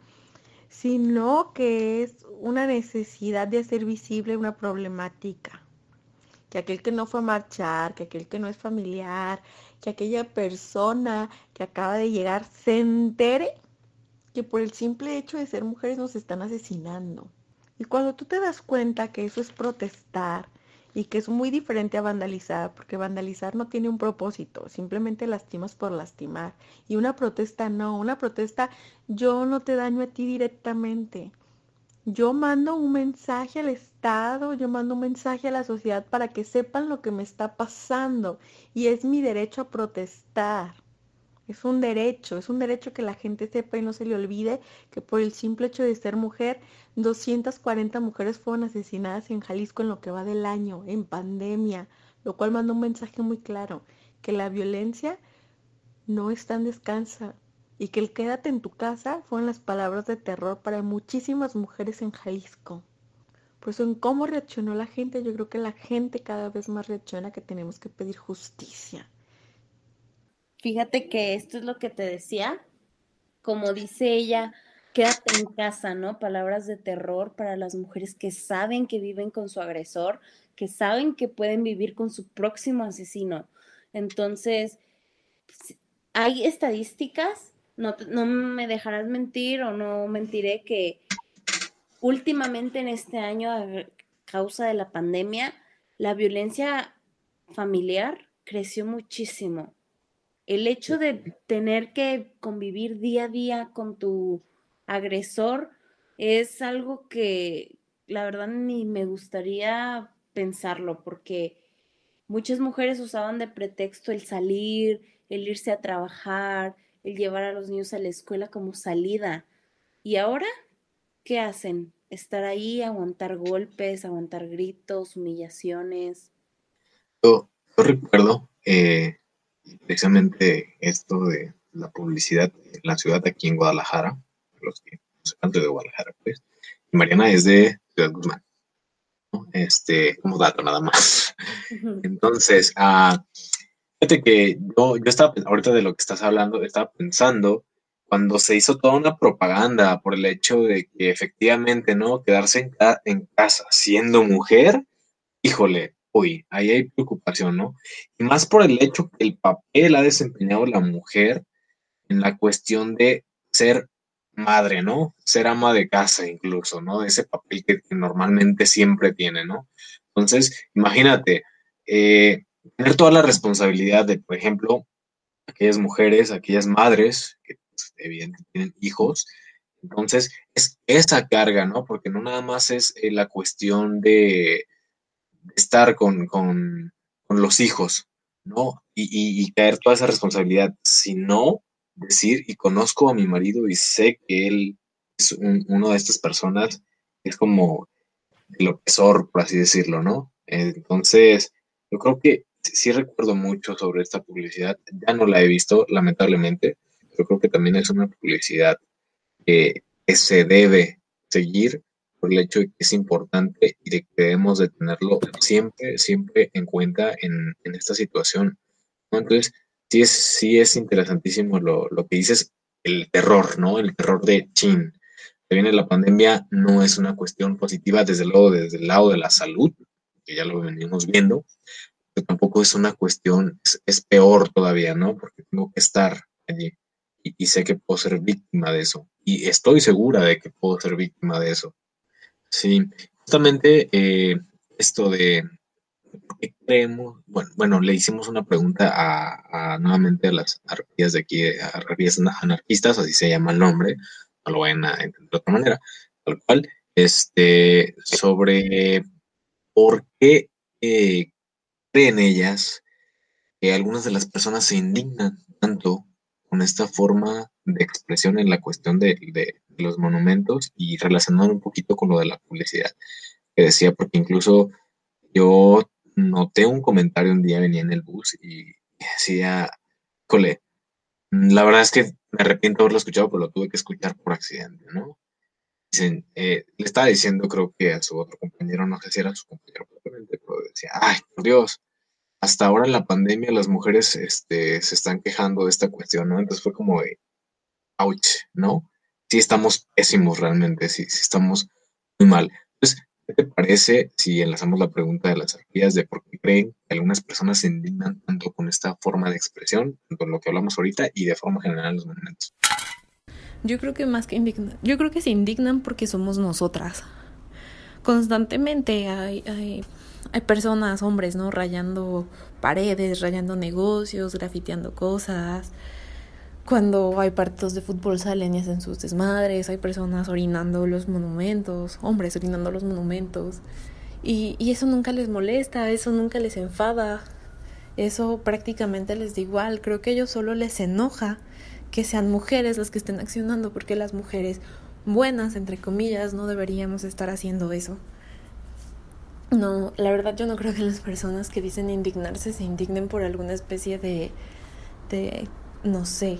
sino que es una necesidad de hacer visible una problemática. Que aquel que no fue a marchar, que aquel que no es familiar, que aquella persona que acaba de llegar se entere que por el simple hecho de ser mujeres nos están asesinando. Y cuando tú te das cuenta que eso es protestar y que es muy diferente a vandalizar, porque vandalizar no tiene un propósito, simplemente lastimas por lastimar. Y una protesta no, una protesta yo no te daño a ti directamente. Yo mando un mensaje al Estado, yo mando un mensaje a la sociedad para que sepan lo que me está pasando y es mi derecho a protestar. Es un derecho, es un derecho que la gente sepa y no se le olvide que por el simple hecho de ser mujer, 240 mujeres fueron asesinadas en Jalisco en lo que va del año, en pandemia, lo cual manda un mensaje muy claro, que la violencia no está en descansa y que el quédate en tu casa fueron las palabras de terror para muchísimas mujeres en Jalisco. Por eso en cómo reaccionó la gente, yo creo que la gente cada vez más reacciona que tenemos que pedir justicia Fíjate que esto es lo que te decía, como dice ella, quédate en casa, ¿no? Palabras de terror para las mujeres que saben que viven con su agresor, que saben que pueden vivir con su próximo asesino. Entonces, hay estadísticas, no, no me dejarás mentir o no mentiré que últimamente en este año, a causa de la pandemia, la violencia familiar creció muchísimo. El hecho de tener que convivir día a día con tu agresor es algo que la verdad ni me gustaría pensarlo porque muchas mujeres usaban de pretexto el salir, el irse a trabajar, el llevar a los niños a la escuela como salida. ¿Y ahora qué hacen? Estar ahí, aguantar golpes, aguantar gritos, humillaciones. Yo, recuerdo eh, precisamente esto de la publicidad en la ciudad aquí en Guadalajara, los que no de Guadalajara, pues, y Mariana es de Ciudad Guzmán, Este, como dato nada más. Entonces, ah, fíjate que yo, yo estaba, ahorita de lo que estás hablando, estaba pensando cuando se hizo toda una propaganda por el hecho de que efectivamente, ¿no? Quedarse en, en casa siendo mujer, híjole, ahí hay preocupación, ¿no? Y más por el hecho que el papel ha desempeñado la mujer en la cuestión de ser madre, ¿no? Ser ama de casa incluso, ¿no? Ese papel que, normalmente siempre tiene, ¿no? Entonces, imagínate, eh, tener toda la responsabilidad de, por ejemplo, aquellas mujeres, aquellas madres que pues, evidentemente tienen hijos, entonces es esa carga, ¿no? Porque no nada más es eh, la cuestión de estar con, los hijos, ¿no? Y, caer toda esa responsabilidad, sino decir, y conozco a mi marido y sé que él es uno de estas personas, es como el opresor, por así decirlo, ¿no? Entonces, yo creo que sí recuerdo mucho sobre esta publicidad, ya no la he visto, lamentablemente, pero creo que también es una publicidad que se debe seguir por el hecho que es importante y de que debemos de tenerlo siempre, siempre en cuenta en, esta situación. Entonces, sí es, sí es interesantísimo lo, que dices, el terror, ¿no? El terror de chin. Se viene la pandemia, no es una cuestión positiva, desde luego, desde el lado de la salud, que ya lo venimos viendo, pero tampoco es una cuestión, es, peor todavía, ¿no? Porque tengo que estar allí y sé que puedo ser víctima de eso. Y estoy segura de que puedo ser víctima de eso. Sí, justamente eh, esto de qué creemos, bueno, bueno, le hicimos una pregunta a, nuevamente a las arpías de aquí, a anarquistas, así se llama el nombre, no lo vayan a entender de otra manera, tal cual, este, sobre por qué eh, creen ellas que algunas de las personas se indignan tanto con esta forma de expresión en la cuestión de, los monumentos y relacionando un poquito con lo de la publicidad que decía, porque incluso yo noté un comentario un día, venía en el bus y decía, cole, la verdad es que me arrepiento haberlo escuchado, pero lo tuve que escuchar por accidente, ¿no? Eh, le estaba diciendo, creo que a su otro compañero, no sé si era su compañero pero decía, ay, por Dios, hasta ahora en la pandemia las mujeres este, se están quejando de esta cuestión, ¿no? Entonces fue como de, ouch, ¿no? Sí estamos pésimos realmente, sí, sí estamos muy mal. Entonces, ¿qué te parece si enlazamos la pregunta de las arquías de por qué creen que algunas personas se indignan tanto con esta forma de expresión, tanto lo que hablamos ahorita y de forma general en los momentos? Yo creo que más que indignan, yo creo que se indignan porque somos nosotras. Constantemente hay, hay hay personas, hombres, ¿no? Rayando paredes, rayando negocios, grafiteando cosas. Cuando hay partidos de fútbol salen y hacen sus desmadres, hay personas orinando los monumentos, hombres orinando los monumentos. Y, y eso nunca les molesta, eso nunca les enfada, eso prácticamente les da igual. Creo que a ellos solo les enoja que sean mujeres las que estén accionando, porque las mujeres buenas, entre comillas, no deberíamos estar haciendo eso. No, la verdad yo no creo que las personas que dicen indignarse se indignen por alguna especie de, de, no sé,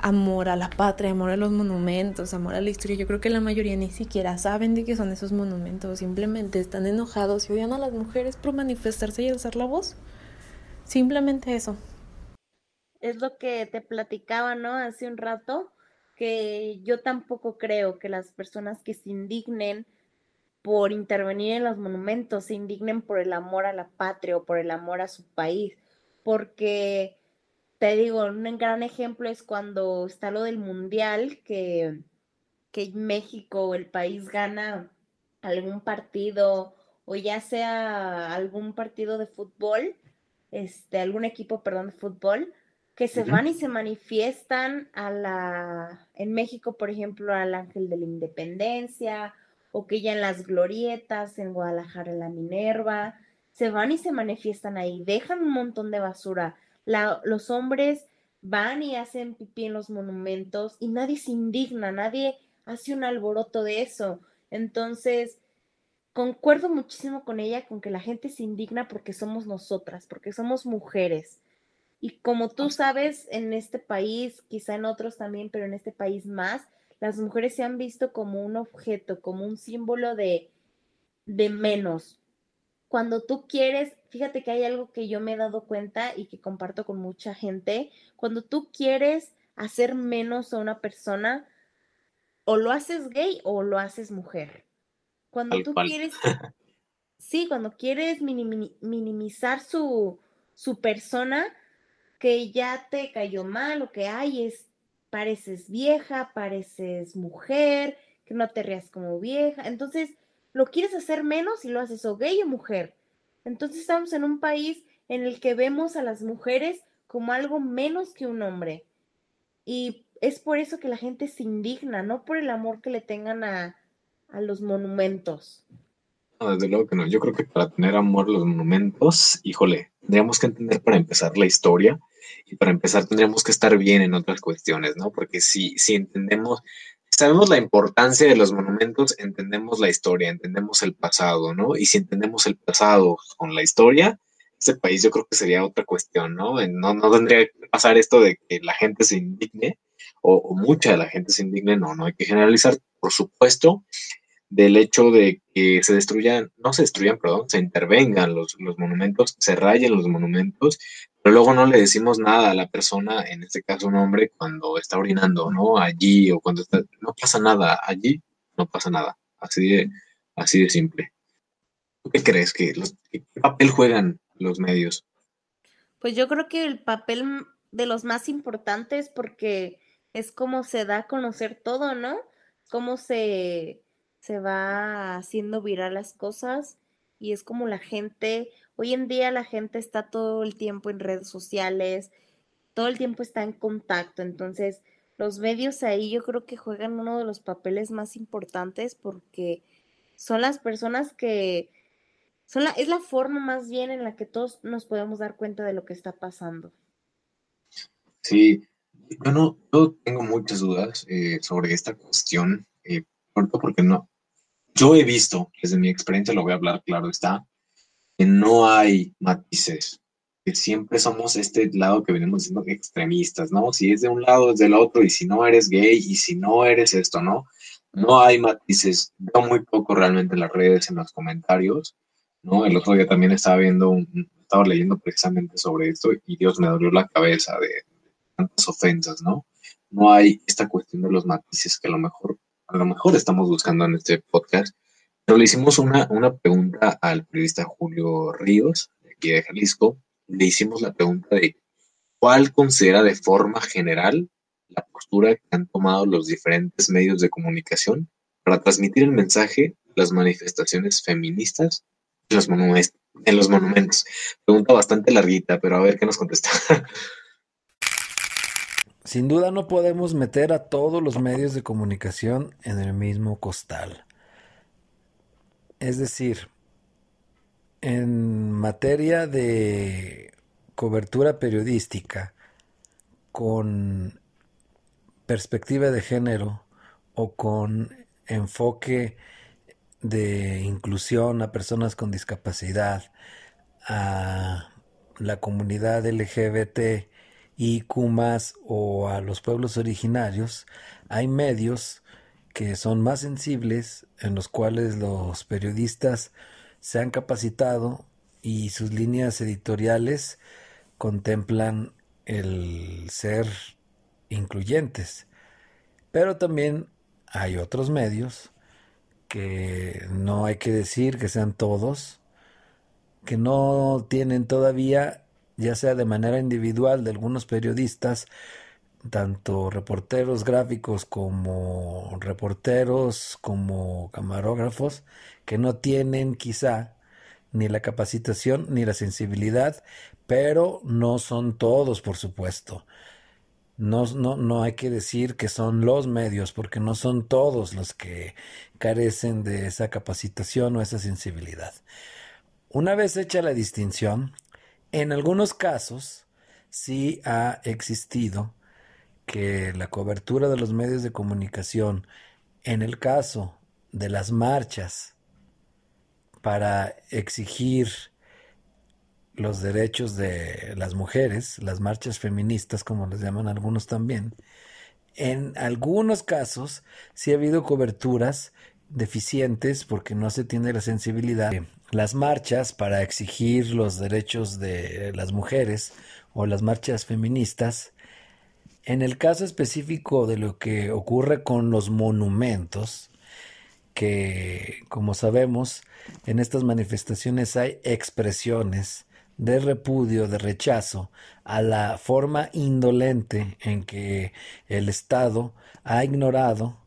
amor a la patria, amor a los monumentos, amor a la historia. Yo creo que la mayoría ni siquiera saben de qué son esos monumentos, simplemente están enojados y odian a las mujeres por manifestarse y alzar la voz. Simplemente eso. Es lo que te platicaba, ¿no? Hace un rato, que yo tampoco creo que las personas que se indignen por intervenir en los monumentos, se indignen por el amor a la patria o por el amor a su país, porque te digo, un gran ejemplo es cuando está lo del mundial, que, que México, el país gana algún partido o ya sea algún partido de fútbol, este, algún equipo, perdón, de fútbol, que se van y se manifiestan a la, en México, por ejemplo, al Ángel de la Independencia o que ya en las glorietas, en Guadalajara, en la Minerva, se van y se manifiestan ahí, dejan un montón de basura. Los hombres van y hacen pipí en los monumentos y nadie se indigna, nadie hace un alboroto de eso. Entonces, concuerdo muchísimo con ella, con que la gente se indigna porque somos nosotras, porque somos mujeres. Y como tú sabes, en este país, quizá en otros también, pero en este país más, las mujeres se han visto como un objeto, como un símbolo de, de menos. Cuando tú quieres, fíjate que hay algo que yo me he dado cuenta y que comparto con mucha gente, cuando tú quieres hacer menos a una persona, o lo haces gay o lo haces mujer. Cuando tú quieres, sí, cuando quieres minimizar su, su persona, que ya te cayó mal o que hay es pareces vieja, pareces mujer, que no te rías como vieja. Entonces, lo quieres hacer menos y lo haces o gay o mujer. Entonces estamos en un país en el que vemos a las mujeres como algo menos que un hombre. Y es por eso que la gente se indigna, no por el amor que le tengan a, a los monumentos. No, desde luego que no. Yo creo que para tener amor a los monumentos, híjole, tendríamos que entender para empezar la historia y para empezar tendríamos que estar bien en otras cuestiones, ¿no? Porque si, si entendemos, sabemos la importancia de los monumentos, entendemos la historia, entendemos el pasado, ¿no? Y si entendemos el pasado con la historia, ese país yo creo que sería otra cuestión, ¿no? No, no tendría que pasar esto de que la gente se indigne o, o mucha de la gente se indigne, no, no hay que generalizar, por supuesto, del hecho de que se destruyan, no se destruyan, perdón, se intervengan los, los monumentos, se rayen los monumentos, pero luego no le decimos nada a la persona, en este caso un hombre, cuando está orinando, ¿no? Allí o cuando está, no pasa nada, allí no pasa nada, así de, así de simple. ¿Tú qué crees? ¿Qué papel juegan los medios? Pues yo creo que el papel de los más importantes porque es como se da a conocer todo, ¿no? Cómo se, se va haciendo viral las cosas y es como la gente, hoy en día la gente está todo el tiempo en redes sociales, todo el tiempo está en contacto, entonces los medios ahí yo creo que juegan uno de los papeles más importantes porque son las personas que son la, es la forma más bien en la que todos nos podemos dar cuenta de lo que está pasando. Sí, yo no, yo tengo muchas dudas eh, sobre esta cuestión, eh, porque no, yo he visto, desde mi experiencia lo voy a hablar, claro está, que no hay matices, que siempre somos este lado que venimos siendo extremistas, ¿no? Si es de un lado, es del otro, y si no eres gay, y si no eres esto, ¿no? No hay matices, veo muy poco realmente en las redes, en los comentarios, ¿no? El otro día también estaba viendo, estaba leyendo precisamente sobre esto y Dios me dolió la cabeza de, tantas ofensas, ¿no? No hay esta cuestión de los matices que a lo mejor, a lo mejor estamos buscando en este podcast, pero le hicimos una, una pregunta al periodista Julio Ríos, de aquí de Jalisco, le hicimos la pregunta de cuál considera de forma general la postura que han tomado los diferentes medios de comunicación para transmitir el mensaje de las manifestaciones feministas en los, monumentos, en los monumentos. Pregunta bastante larguita, pero a ver qué nos contesta. Sin duda no podemos meter a todos los medios de comunicación en el mismo costal. Es decir, en materia de cobertura periodística con perspectiva de género o con enfoque de inclusión a personas con discapacidad, a la comunidad LGBT y más o a los pueblos originarios, hay medios que son más sensibles en los cuales los periodistas se han capacitado y sus líneas editoriales contemplan el ser incluyentes. Pero también hay otros medios que no hay que decir que sean todos, que no tienen todavía, ya sea de manera individual de algunos periodistas, tanto reporteros gráficos como reporteros, como camarógrafos, que no tienen quizá ni la capacitación ni la sensibilidad, pero no son todos, por supuesto. No, no, no hay que decir que son los medios, porque no son todos los que carecen de esa capacitación o esa sensibilidad. Una vez hecha la distinción, en algunos casos sí ha existido que la cobertura de los medios de comunicación, en el caso de las marchas para exigir los derechos de las mujeres, las marchas feministas, como les llaman algunos también, en algunos casos sí ha habido coberturas deficientes porque no se tiene la sensibilidad. Las marchas para exigir los derechos de las mujeres o las marchas feministas, en el caso específico de lo que ocurre con los monumentos, que como sabemos en estas manifestaciones hay expresiones de repudio, de rechazo a la forma indolente en que el Estado ha ignorado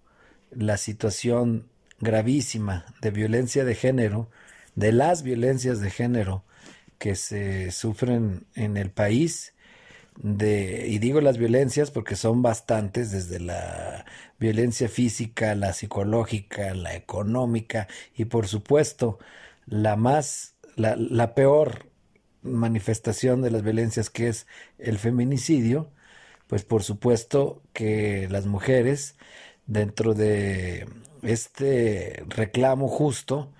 la situación gravísima de violencia de género, de las violencias de género que se sufren en el país, de, y digo las violencias porque son bastantes, desde la violencia física, la psicológica, la económica y por supuesto la más, la, la peor manifestación de las violencias que es el feminicidio, pues por supuesto que las mujeres dentro de este reclamo justo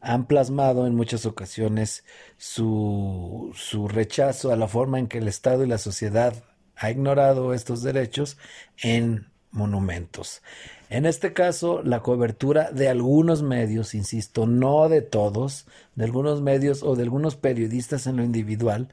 han plasmado en muchas ocasiones su, su rechazo a la forma en que el Estado y la sociedad ha ignorado estos derechos en monumentos. En este caso, la cobertura de algunos medios, insisto, no de todos, de algunos medios o de algunos periodistas en lo individual,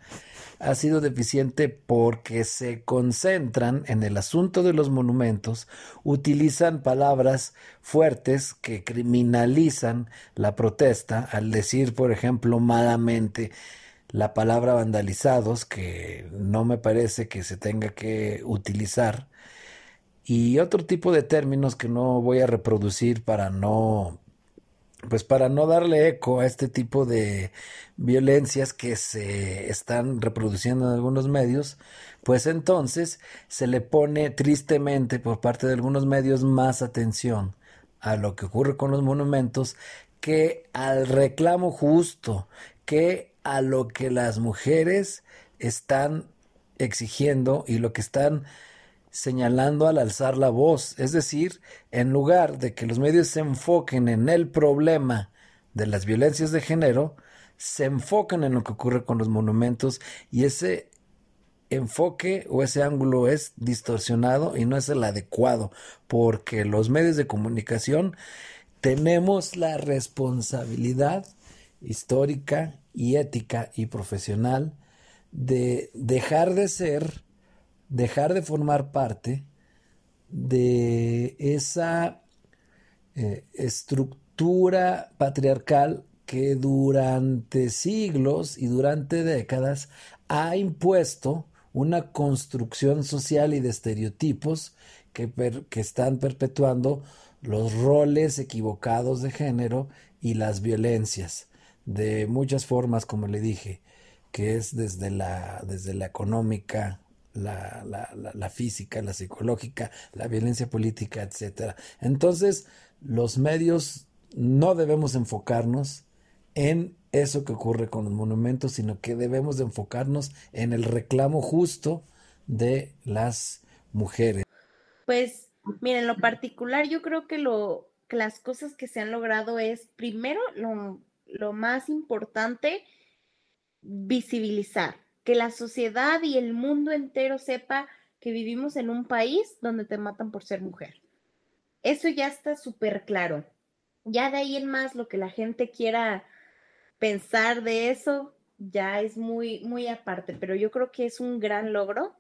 ha sido deficiente porque se concentran en el asunto de los monumentos, utilizan palabras fuertes que criminalizan la protesta al decir, por ejemplo, malamente la palabra vandalizados, que no me parece que se tenga que utilizar y otro tipo de términos que no voy a reproducir para no pues para no darle eco a este tipo de violencias que se están reproduciendo en algunos medios, pues entonces se le pone tristemente por parte de algunos medios más atención a lo que ocurre con los monumentos que al reclamo justo, que a lo que las mujeres están exigiendo y lo que están señalando al alzar la voz, es decir, en lugar de que los medios se enfoquen en el problema de las violencias de género, se enfocan en lo que ocurre con los monumentos y ese enfoque o ese ángulo es distorsionado y no es el adecuado, porque los medios de comunicación tenemos la responsabilidad histórica y ética y profesional de dejar de ser, dejar de formar parte de esa eh, estructura patriarcal que durante siglos y durante décadas ha impuesto una construcción social y de estereotipos que, que están perpetuando los roles equivocados de género y las violencias de muchas formas, como le dije, que es desde la, desde la económica, la, la, la, física, la psicológica, la violencia política, etc. Entonces, los medios no debemos enfocarnos en eso que ocurre con los monumentos, sino que debemos de enfocarnos en el reclamo justo de las mujeres. Pues, miren, en lo particular, yo creo que lo que las cosas que se han logrado es, primero, lo, lo más importante, visibilizar, que la sociedad y el mundo entero sepa que vivimos en un país donde te matan por ser mujer. Eso ya está súper claro. Ya de ahí en más lo que la gente quiera pensar de eso ya es muy, muy aparte, pero yo creo que es un gran logro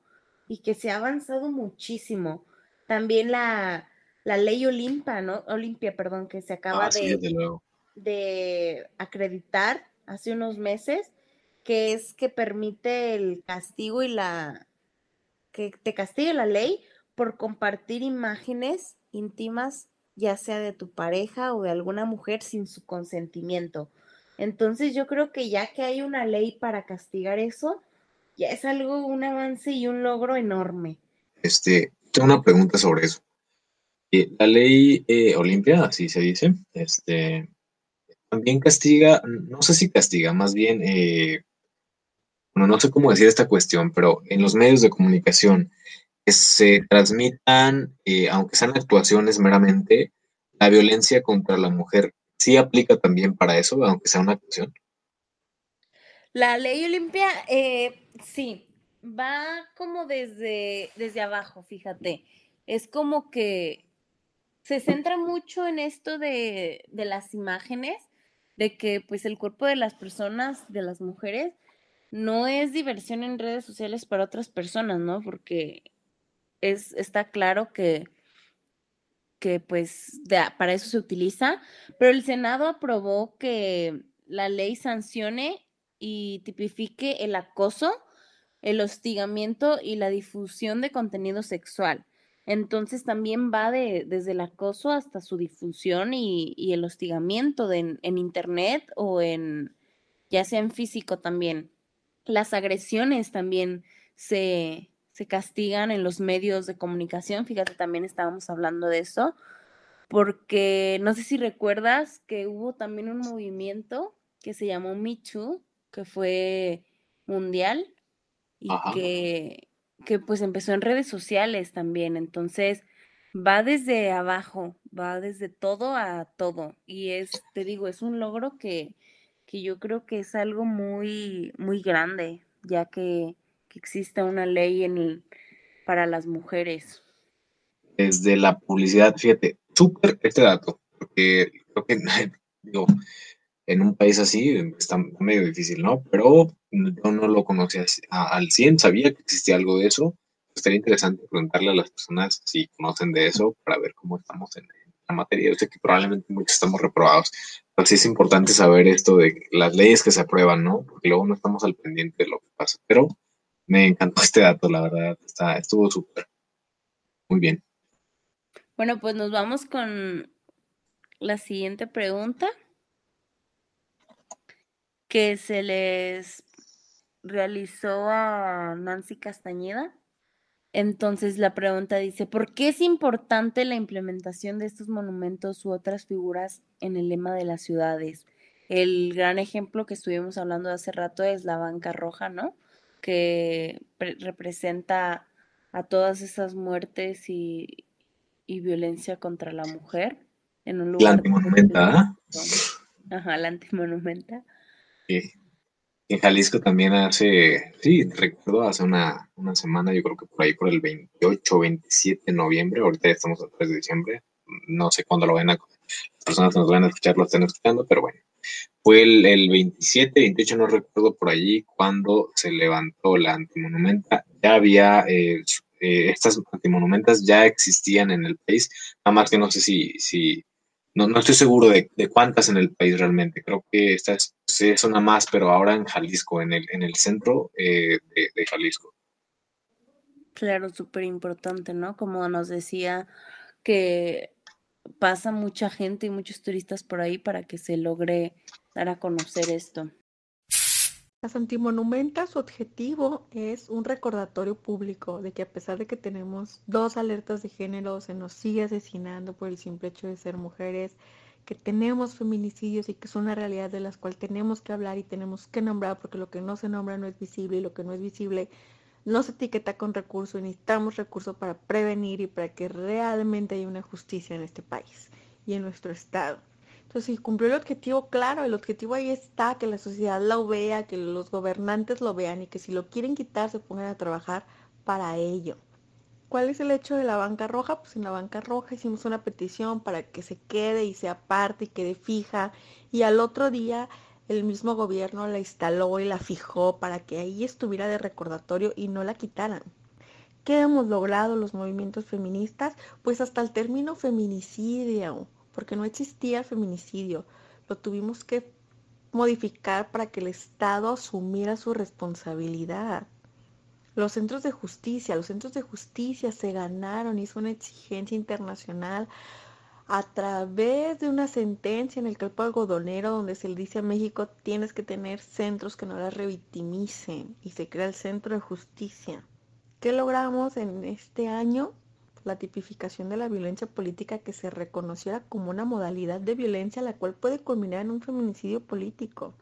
y que se ha avanzado muchísimo. También la, la ley Olimpia, ¿no? Olimpia, perdón, que se acaba Ah, sí, de, de acreditar hace unos meses, que es que permite el castigo y la que te castigue la ley por compartir imágenes íntimas, ya sea de tu pareja o de alguna mujer sin su consentimiento. Entonces yo creo que ya que hay una ley para castigar eso, ya es algo, un avance y un logro enorme. Este, tengo una pregunta sobre eso. Eh, la ley eh, Olimpia, así se dice, este, también castiga, no sé si castiga, más bien, eh, bueno, no sé cómo decir esta cuestión, pero en los medios de comunicación que se transmitan, eh, aunque sean actuaciones meramente, la violencia contra la mujer, ¿sí aplica también para eso, aunque sea una actuación? La ley Olimpia, eh, sí, va como desde, desde abajo, fíjate. Es como que se centra mucho en esto de, de las imágenes, de que pues el cuerpo de las personas, de las mujeres, no es diversión en redes sociales para otras personas, ¿no? Porque es, está claro que, que pues para eso se utiliza, pero el Senado aprobó que la ley sancione y tipifique el acoso, el hostigamiento y la difusión de contenido sexual. Entonces también va de, desde el acoso hasta su difusión y, y el hostigamiento de en, en internet o en, ya sea en físico también. Las agresiones también se, se castigan en los medios de comunicación. Fíjate, también estábamos hablando de eso, porque no sé si recuerdas que hubo también un movimiento que se llamó Me Too, que fue mundial y Ajá. que, que pues empezó en redes sociales también. Entonces, va desde abajo, va desde todo a todo. Y es, te digo, es un logro que, que yo creo que es algo muy, muy grande, ya que, que exista una ley en el- para las mujeres. Desde la publicidad, fíjate, súper este dato, porque creo que, digo, en un país así está medio difícil, ¿no? Pero yo no lo conocía al 100, sabía que existía algo de eso. Estaría interesante preguntarle a las personas si conocen de eso para ver cómo estamos en la materia. Yo sé que probablemente muchos estamos reprobados, pero sí es importante saber esto de las leyes que se aprueban, ¿no? Porque luego no estamos al pendiente de lo que pasa. Pero me encantó este dato, la verdad, está, estuvo súper. Muy bien. Bueno, pues nos vamos con la siguiente pregunta que se les realizó a Nancy Castañeda. Entonces la pregunta dice, ¿por qué es importante la implementación de estos monumentos u otras figuras en el lema de las ciudades? El gran ejemplo que estuvimos hablando hace rato es la banca roja, ¿no? Que pre- representa a todas esas muertes y, y violencia contra la mujer en un La lugar antimonumenta, ¿ah? Ajá, la antimonumenta. que en Jalisco también hace, sí, recuerdo hace una, una semana, yo creo que por ahí por el 28 o 27 de noviembre, ahorita estamos a 3 de diciembre, no sé cuándo lo ven a, las personas que nos van a escuchar lo estén escuchando, pero bueno, fue el, el 27, 28, no recuerdo por allí, cuando se levantó la antimonumenta, ya había, eh, eh, estas antimonumentas ya existían en el país, nada que no sé si, si no, no estoy seguro de, de, cuántas en el país realmente. Creo que esta es, es, una más, pero ahora en Jalisco, en el, en el centro eh, de, de, Jalisco. Claro, súper importante, ¿no? Como nos decía que pasa mucha gente y muchos turistas por ahí para que se logre dar a conocer esto. Las antimonumentas, su objetivo es un recordatorio público de que a pesar de que tenemos dos alertas de género, se nos sigue asesinando por el simple hecho de ser mujeres, que tenemos feminicidios y que es una realidad de las cuales tenemos que hablar y tenemos que nombrar porque lo que no se nombra no es visible y lo que no es visible no se etiqueta con recursos. Necesitamos recursos para prevenir y para que realmente haya una justicia en este país y en nuestro estado. Entonces, si cumplió el objetivo, claro, el objetivo ahí está, que la sociedad lo vea, que los gobernantes lo vean y que si lo quieren quitar se pongan a trabajar para ello. ¿Cuál es el hecho de la banca roja? Pues en la banca roja hicimos una petición para que se quede y se aparte y quede fija y al otro día el mismo gobierno la instaló y la fijó para que ahí estuviera de recordatorio y no la quitaran. ¿Qué hemos logrado los movimientos feministas? Pues hasta el término feminicidio porque no existía feminicidio. Lo tuvimos que modificar para que el Estado asumiera su responsabilidad. Los centros de justicia, los centros de justicia se ganaron, hizo una exigencia internacional a través de una sentencia en el campo algodonero donde se le dice a México tienes que tener centros que no la revictimicen y se crea el centro de justicia. ¿Qué logramos en este año? La tipificación de la violencia política que se reconociera como una modalidad de violencia la cual puede culminar en un feminicidio político.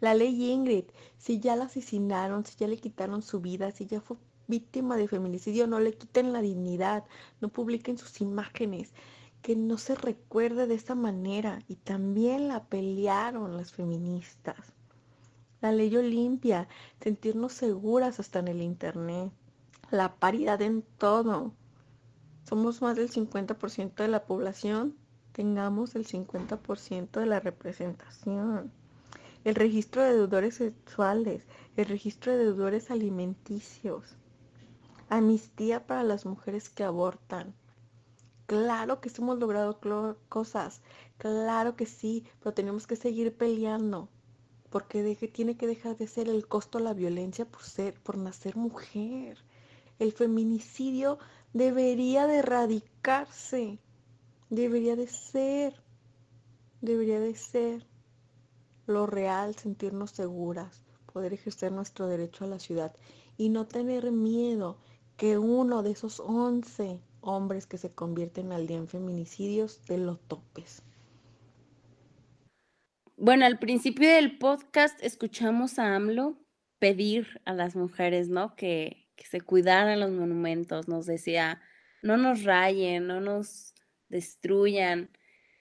La ley Ingrid, si ya la asesinaron, si ya le quitaron su vida, si ya fue víctima de feminicidio, no le quiten la dignidad, no publiquen sus imágenes, que no se recuerde de esta manera. Y también la pelearon las feministas. La ley Olimpia, sentirnos seguras hasta en el Internet. La paridad en todo somos más del 50% de la población, tengamos el 50% de la representación. El registro de deudores sexuales, el registro de deudores alimenticios, amnistía para las mujeres que abortan. Claro que hemos logrado cosas, claro que sí, pero tenemos que seguir peleando, porque tiene que dejar de ser el costo la violencia por ser, por nacer mujer. El feminicidio debería de erradicarse, debería de ser, debería de ser lo real, sentirnos seguras, poder ejercer nuestro derecho a la ciudad y no tener miedo que uno de esos 11 hombres que se convierten al día en feminicidios te lo topes. Bueno, al principio del podcast escuchamos a AMLO pedir a las mujeres, ¿no? Que, que se cuidaran los monumentos, nos decía, no nos rayen, no nos destruyan.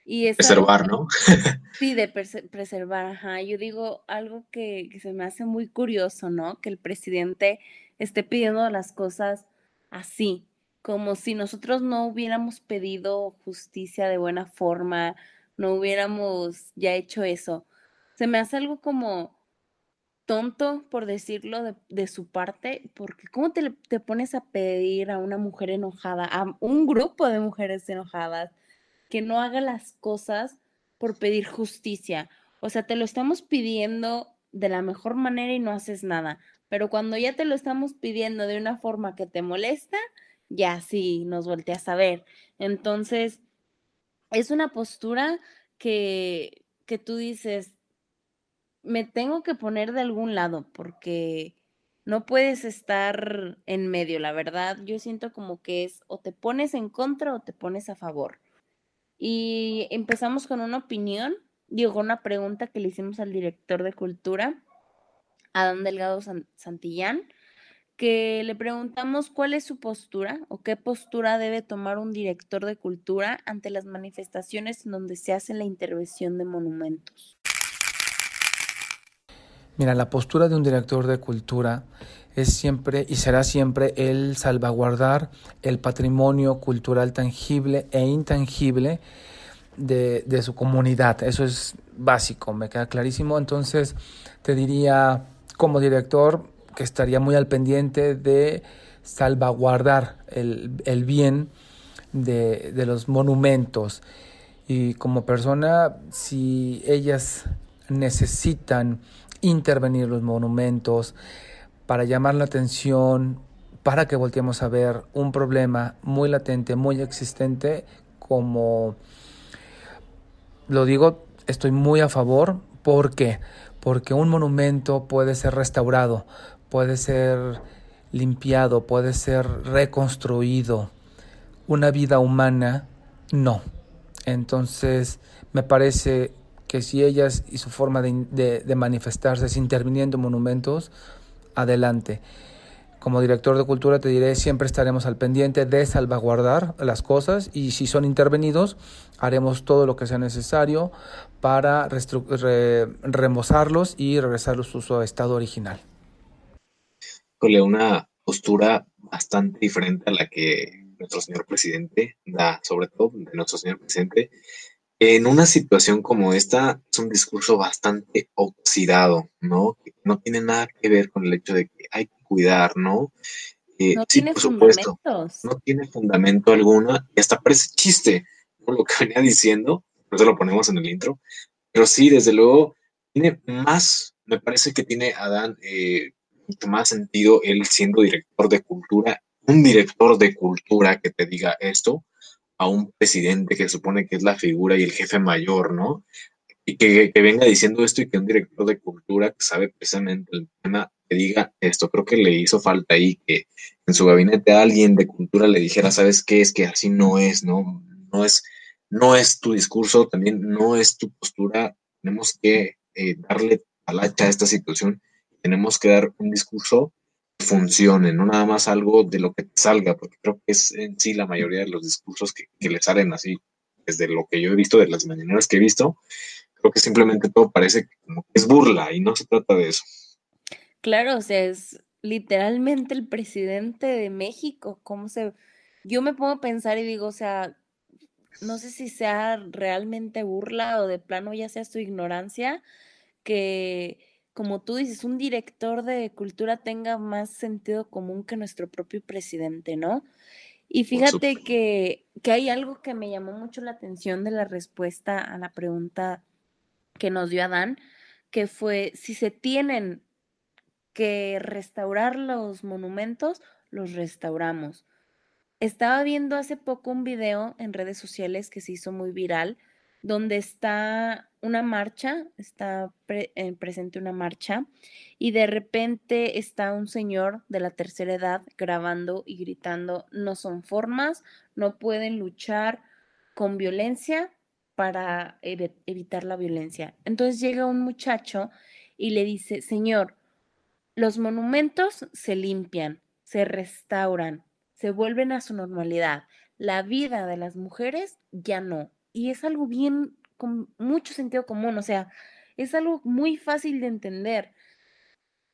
Y preservar, ¿no? sí, de preservar, ajá. Yo digo algo que, que, se me hace muy curioso, ¿no? Que el presidente esté pidiendo las cosas así, como si nosotros no hubiéramos pedido justicia de buena forma, no hubiéramos ya hecho eso. Se me hace algo como, tonto, por decirlo, de, de su parte, porque ¿cómo te, te, pones a pedir a una mujer enojada, a un grupo de mujeres enojadas, que no haga las cosas por pedir justicia? O sea, te lo estamos pidiendo de la mejor manera y no haces nada, pero cuando ya te lo estamos pidiendo de una forma que te molesta, ya sí nos volteas a ver. Entonces, es una postura que, que tú dices, me tengo que poner de algún lado porque no puedes estar en medio, la verdad. Yo siento como que es o te pones en contra o te pones a favor. Y empezamos con una opinión, digo, una pregunta que le hicimos al director de cultura, Adán Delgado Santillán, que le preguntamos cuál es su postura o qué postura debe tomar un director de cultura ante las manifestaciones en donde se hace la intervención de monumentos. Mira, la postura de un director de cultura es siempre y será siempre el salvaguardar el patrimonio cultural tangible e intangible de, su comunidad. Eso es básico, me queda clarísimo. Entonces, te diría como director que estaría muy al pendiente de salvaguardar el, el bien de, de los monumentos. Y como persona, si ellas necesitan intervenir los monumentos, para llamar la atención, para que volteemos a ver un problema muy latente, muy existente, como lo digo, estoy muy a favor. ¿Por qué? Porque un monumento puede ser restaurado, puede ser limpiado, puede ser reconstruido. Una vida humana, no. Entonces, me parece que si ellas y su forma de, de, de manifestarse es interviniendo en monumentos, adelante. Como director de cultura te diré, siempre estaremos al pendiente de salvaguardar las cosas y si son intervenidos, haremos todo lo que sea necesario para re remozarlos y regresarlos a su estado original. Una postura bastante diferente a la que nuestro señor presidente da, sobre todo de nuestro señor presidente, en una situación como esta es un discurso bastante oxidado, ¿no? Que no tiene nada que ver con el hecho de que hay que cuidar, ¿no? Eh, no sí, tiene por supuesto, no tiene fundamento alguno y hasta parece chiste, ¿no? Lo que venía diciendo, por eso lo ponemos en el intro, pero sí, desde luego, tiene más, me parece que tiene Adán eh, mucho más sentido él siendo director de cultura, un director de cultura que te diga esto, a un presidente que supone que es la figura y el jefe mayor, ¿no? Y que, venga diciendo esto y que un director de cultura que sabe precisamente el tema que diga esto. Creo que le hizo falta ahí que en su gabinete alguien de cultura le dijera, ¿sabes qué? Es que así no es, ¿no? No es, no es tu discurso, también no es tu postura. Tenemos que eh, darle talacha a esta situación. Tenemos que dar un discurso funcione, no nada más algo de lo que te salga, porque creo que es en sí la mayoría de los discursos que, que le salen así, desde lo que yo he visto, de las mañaneras que he visto, creo que simplemente todo parece como que es burla y no se trata de eso. Claro, o sea, es literalmente el presidente de México, ¿cómo se...? Yo me pongo a pensar y digo, o sea, no sé si sea realmente burla o de plano ya sea su ignorancia, que como tú dices, un director de cultura tenga más sentido común que nuestro propio presidente, ¿no? Y fíjate que, que hay algo que me llamó mucho la atención de la respuesta a la pregunta que nos dio Adán, que fue si se tienen que restaurar los monumentos, los restauramos. Estaba viendo hace poco un video en redes sociales que se hizo muy viral, donde está una marcha, está eh, presente una marcha, y de repente está un señor de la tercera edad grabando y gritando, no son formas, no pueden luchar con violencia para evitar la violencia. Entonces llega un muchacho y le dice, señor, los monumentos se limpian, se restauran, se vuelven a su normalidad. La vida de las mujeres ya no y es algo bien, con mucho sentido común, o sea, es algo muy fácil de entender.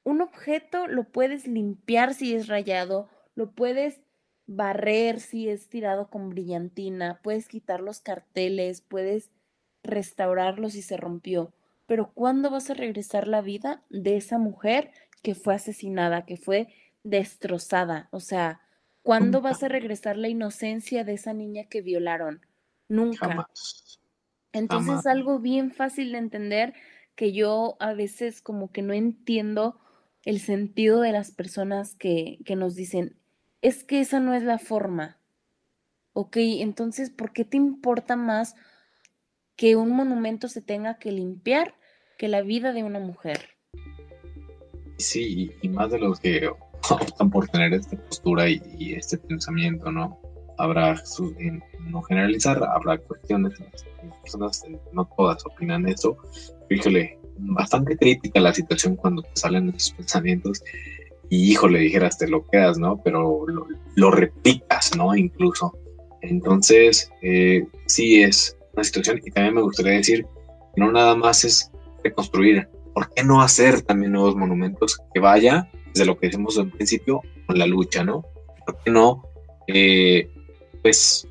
Un objeto lo puedes limpiar si es rayado, lo puedes barrer si es tirado con brillantina, puedes quitar los carteles, puedes restaurarlo si se rompió, pero ¿cuándo vas a regresar la vida de esa mujer que fue asesinada, que fue destrozada? O sea, ¿cuándo vas a regresar la inocencia de esa niña que violaron? Nunca. Entonces es algo bien fácil de entender que yo a veces como que no entiendo el sentido de las personas que, que nos dicen, es que esa no es la forma. Ok, entonces, ¿por qué te importa más que un monumento se tenga que limpiar que la vida de una mujer? Sí, y más de los que optan por tener esta postura y, y este pensamiento, ¿no? Habrá, en, no generalizar, habrá cuestiones, personas, no todas opinan eso, híjole, bastante crítica la situación cuando te salen esos pensamientos y híjole, dijeras, te lo quedas, ¿no? Pero lo, replicas, ¿no? Incluso. Entonces, eh, sí es una situación y también me gustaría decir que no nada más es reconstruir, ¿por qué no hacer también nuevos monumentos que vaya, desde lo que decimos en principio, con la lucha, ¿no? ¿Por qué no, eh, pues,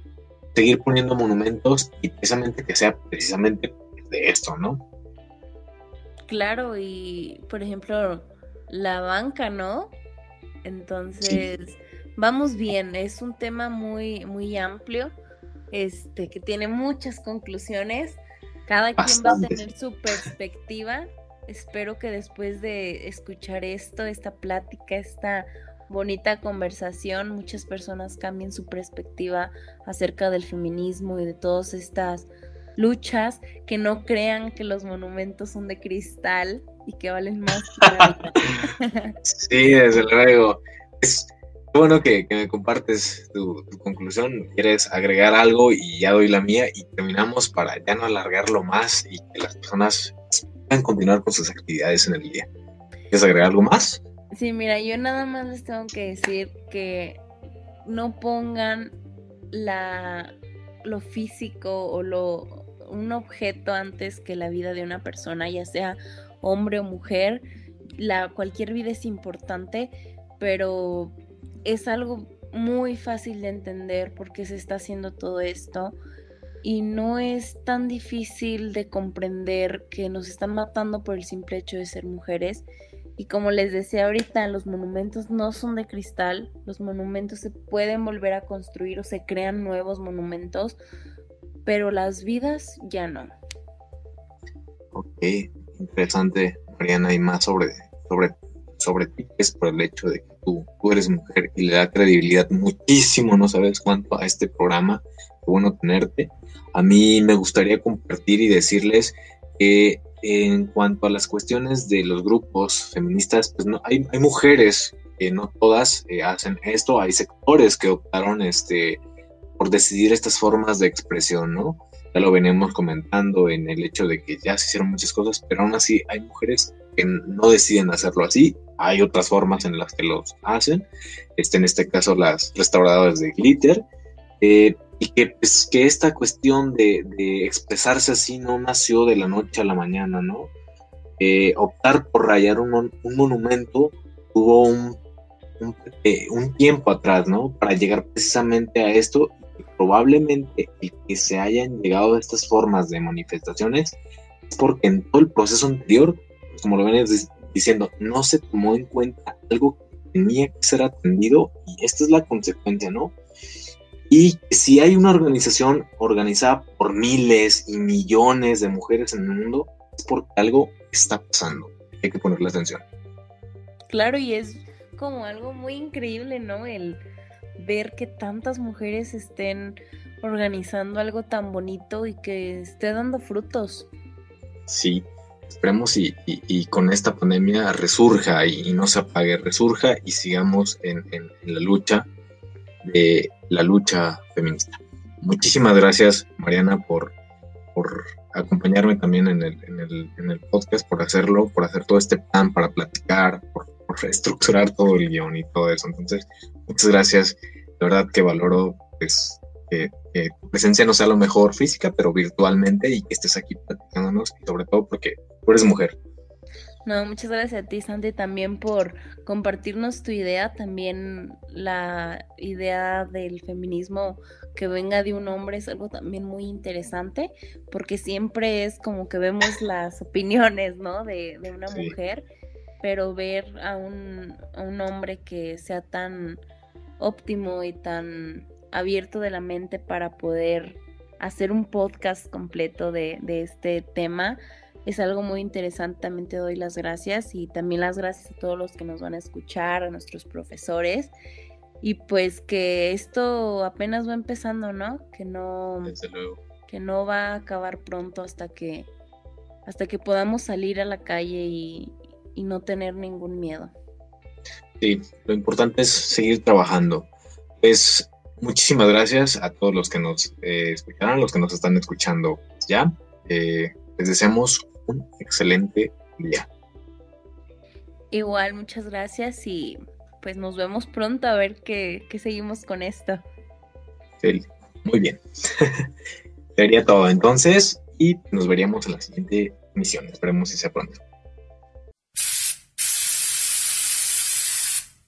seguir poniendo monumentos y precisamente que sea precisamente de esto, ¿no? Claro, y por ejemplo, la banca, ¿no? Entonces, vamos bien, es un tema muy, muy amplio, este, que tiene muchas conclusiones. Cada quien va a tener su perspectiva. Espero que después de escuchar esto, esta plática, esta bonita conversación, muchas personas cambien su perspectiva acerca del feminismo y de todas estas luchas, que no crean que los monumentos son de cristal y que valen más que la vida. sí, desde luego. Es bueno que, me compartes tu, conclusión. ¿Quieres agregar algo? Y ya doy la mía y terminamos para ya no alargarlo más y que las personas puedan continuar con sus actividades en el día. ¿Quieres agregar algo más? Sí, mira, yo nada más les tengo que decir que no pongan la lo físico o lo un objeto antes que la vida de una persona, ya sea hombre o mujer. La cualquier vida es importante, pero es algo muy fácil de entender por qué se está haciendo todo esto y no es tan difícil de comprender que nos están matando por el simple hecho de ser mujeres. Y como les decía ahorita, los monumentos no son de cristal, los monumentos se pueden volver a construir o se crean nuevos monumentos, pero las vidas ya no. Ok, interesante, Mariana, y más sobre, sobre, sobre ti, es por el hecho de que tú, tú eres mujer y le da credibilidad muchísimo, no sabes cuánto, a este programa. Qué bueno tenerte. A mí me gustaría compartir y decirles que en cuanto a las cuestiones de los grupos feministas, pues no, hay, mujeres que no todas eh, hacen esto, hay sectores que optaron este, por decidir estas formas de expresión, ¿no? Ya lo venimos comentando en el hecho de que ya se hicieron muchas cosas, pero aún así hay mujeres que no deciden hacerlo así, hay otras formas en las que los hacen, este, en este caso las restauradoras de glitter, eh, y que, pues, que esta cuestión de, expresarse así no nació de la noche a la mañana, ¿no? Eh, optar por rayar un, monumento tuvo un, eh, un, tiempo atrás, ¿no? Para llegar precisamente a esto, probablemente el que se hayan llegado a estas formas de manifestaciones es porque en todo el proceso anterior, pues, como lo venías diciendo, no se tomó en cuenta algo que tenía que ser atendido y esta es la consecuencia, ¿no? Y si hay una organización organizada por miles y millones de mujeres en el mundo, es porque algo está pasando. Hay que ponerle atención. Claro, y es como algo muy increíble, ¿no? El ver que tantas mujeres estén organizando algo tan bonito y que esté dando frutos. Sí, esperemos y, con esta pandemia resurja y, no se apague, resurja y sigamos en la lucha de la lucha feminista. Muchísimas gracias, Mariana, por, por acompañarme también en el, en, el, podcast, por hacerlo, por hacer todo este plan para platicar, por, por reestructurar todo el guion y todo eso. Entonces, muchas gracias. De verdad que valoro pues, que, tu presencia no sea lo mejor física, pero virtualmente y que estés aquí platicándonos, sobre todo porque tú eres mujer. No, muchas gracias a ti, Santi, también por compartirnos tu idea, también la idea del feminismo que venga de un hombre es algo también muy interesante, porque siempre es como que vemos las opiniones, ¿no? De, de una mujer, pero ver a un, a un hombre que sea tan óptimo y tan abierto de la mente para poder hacer un podcast completo de, de este tema es algo muy interesante. También te doy las gracias y también las gracias a todos los que nos van a escuchar, a nuestros profesores. Y pues que esto apenas va empezando, ¿no? Que no, que no va a acabar pronto hasta que, hasta que podamos salir a la calle y, no tener ningún miedo. Sí, lo importante es seguir trabajando. Pues muchísimas gracias a todos los que nos eh, escucharon, los que nos están escuchando ya. Eh, les deseamos un excelente día. Igual, muchas gracias y pues nos vemos pronto a ver qué, seguimos con esto. Sí, muy bien. Sería todo entonces y nos veríamos en la siguiente emisión. Esperemos que sea pronto.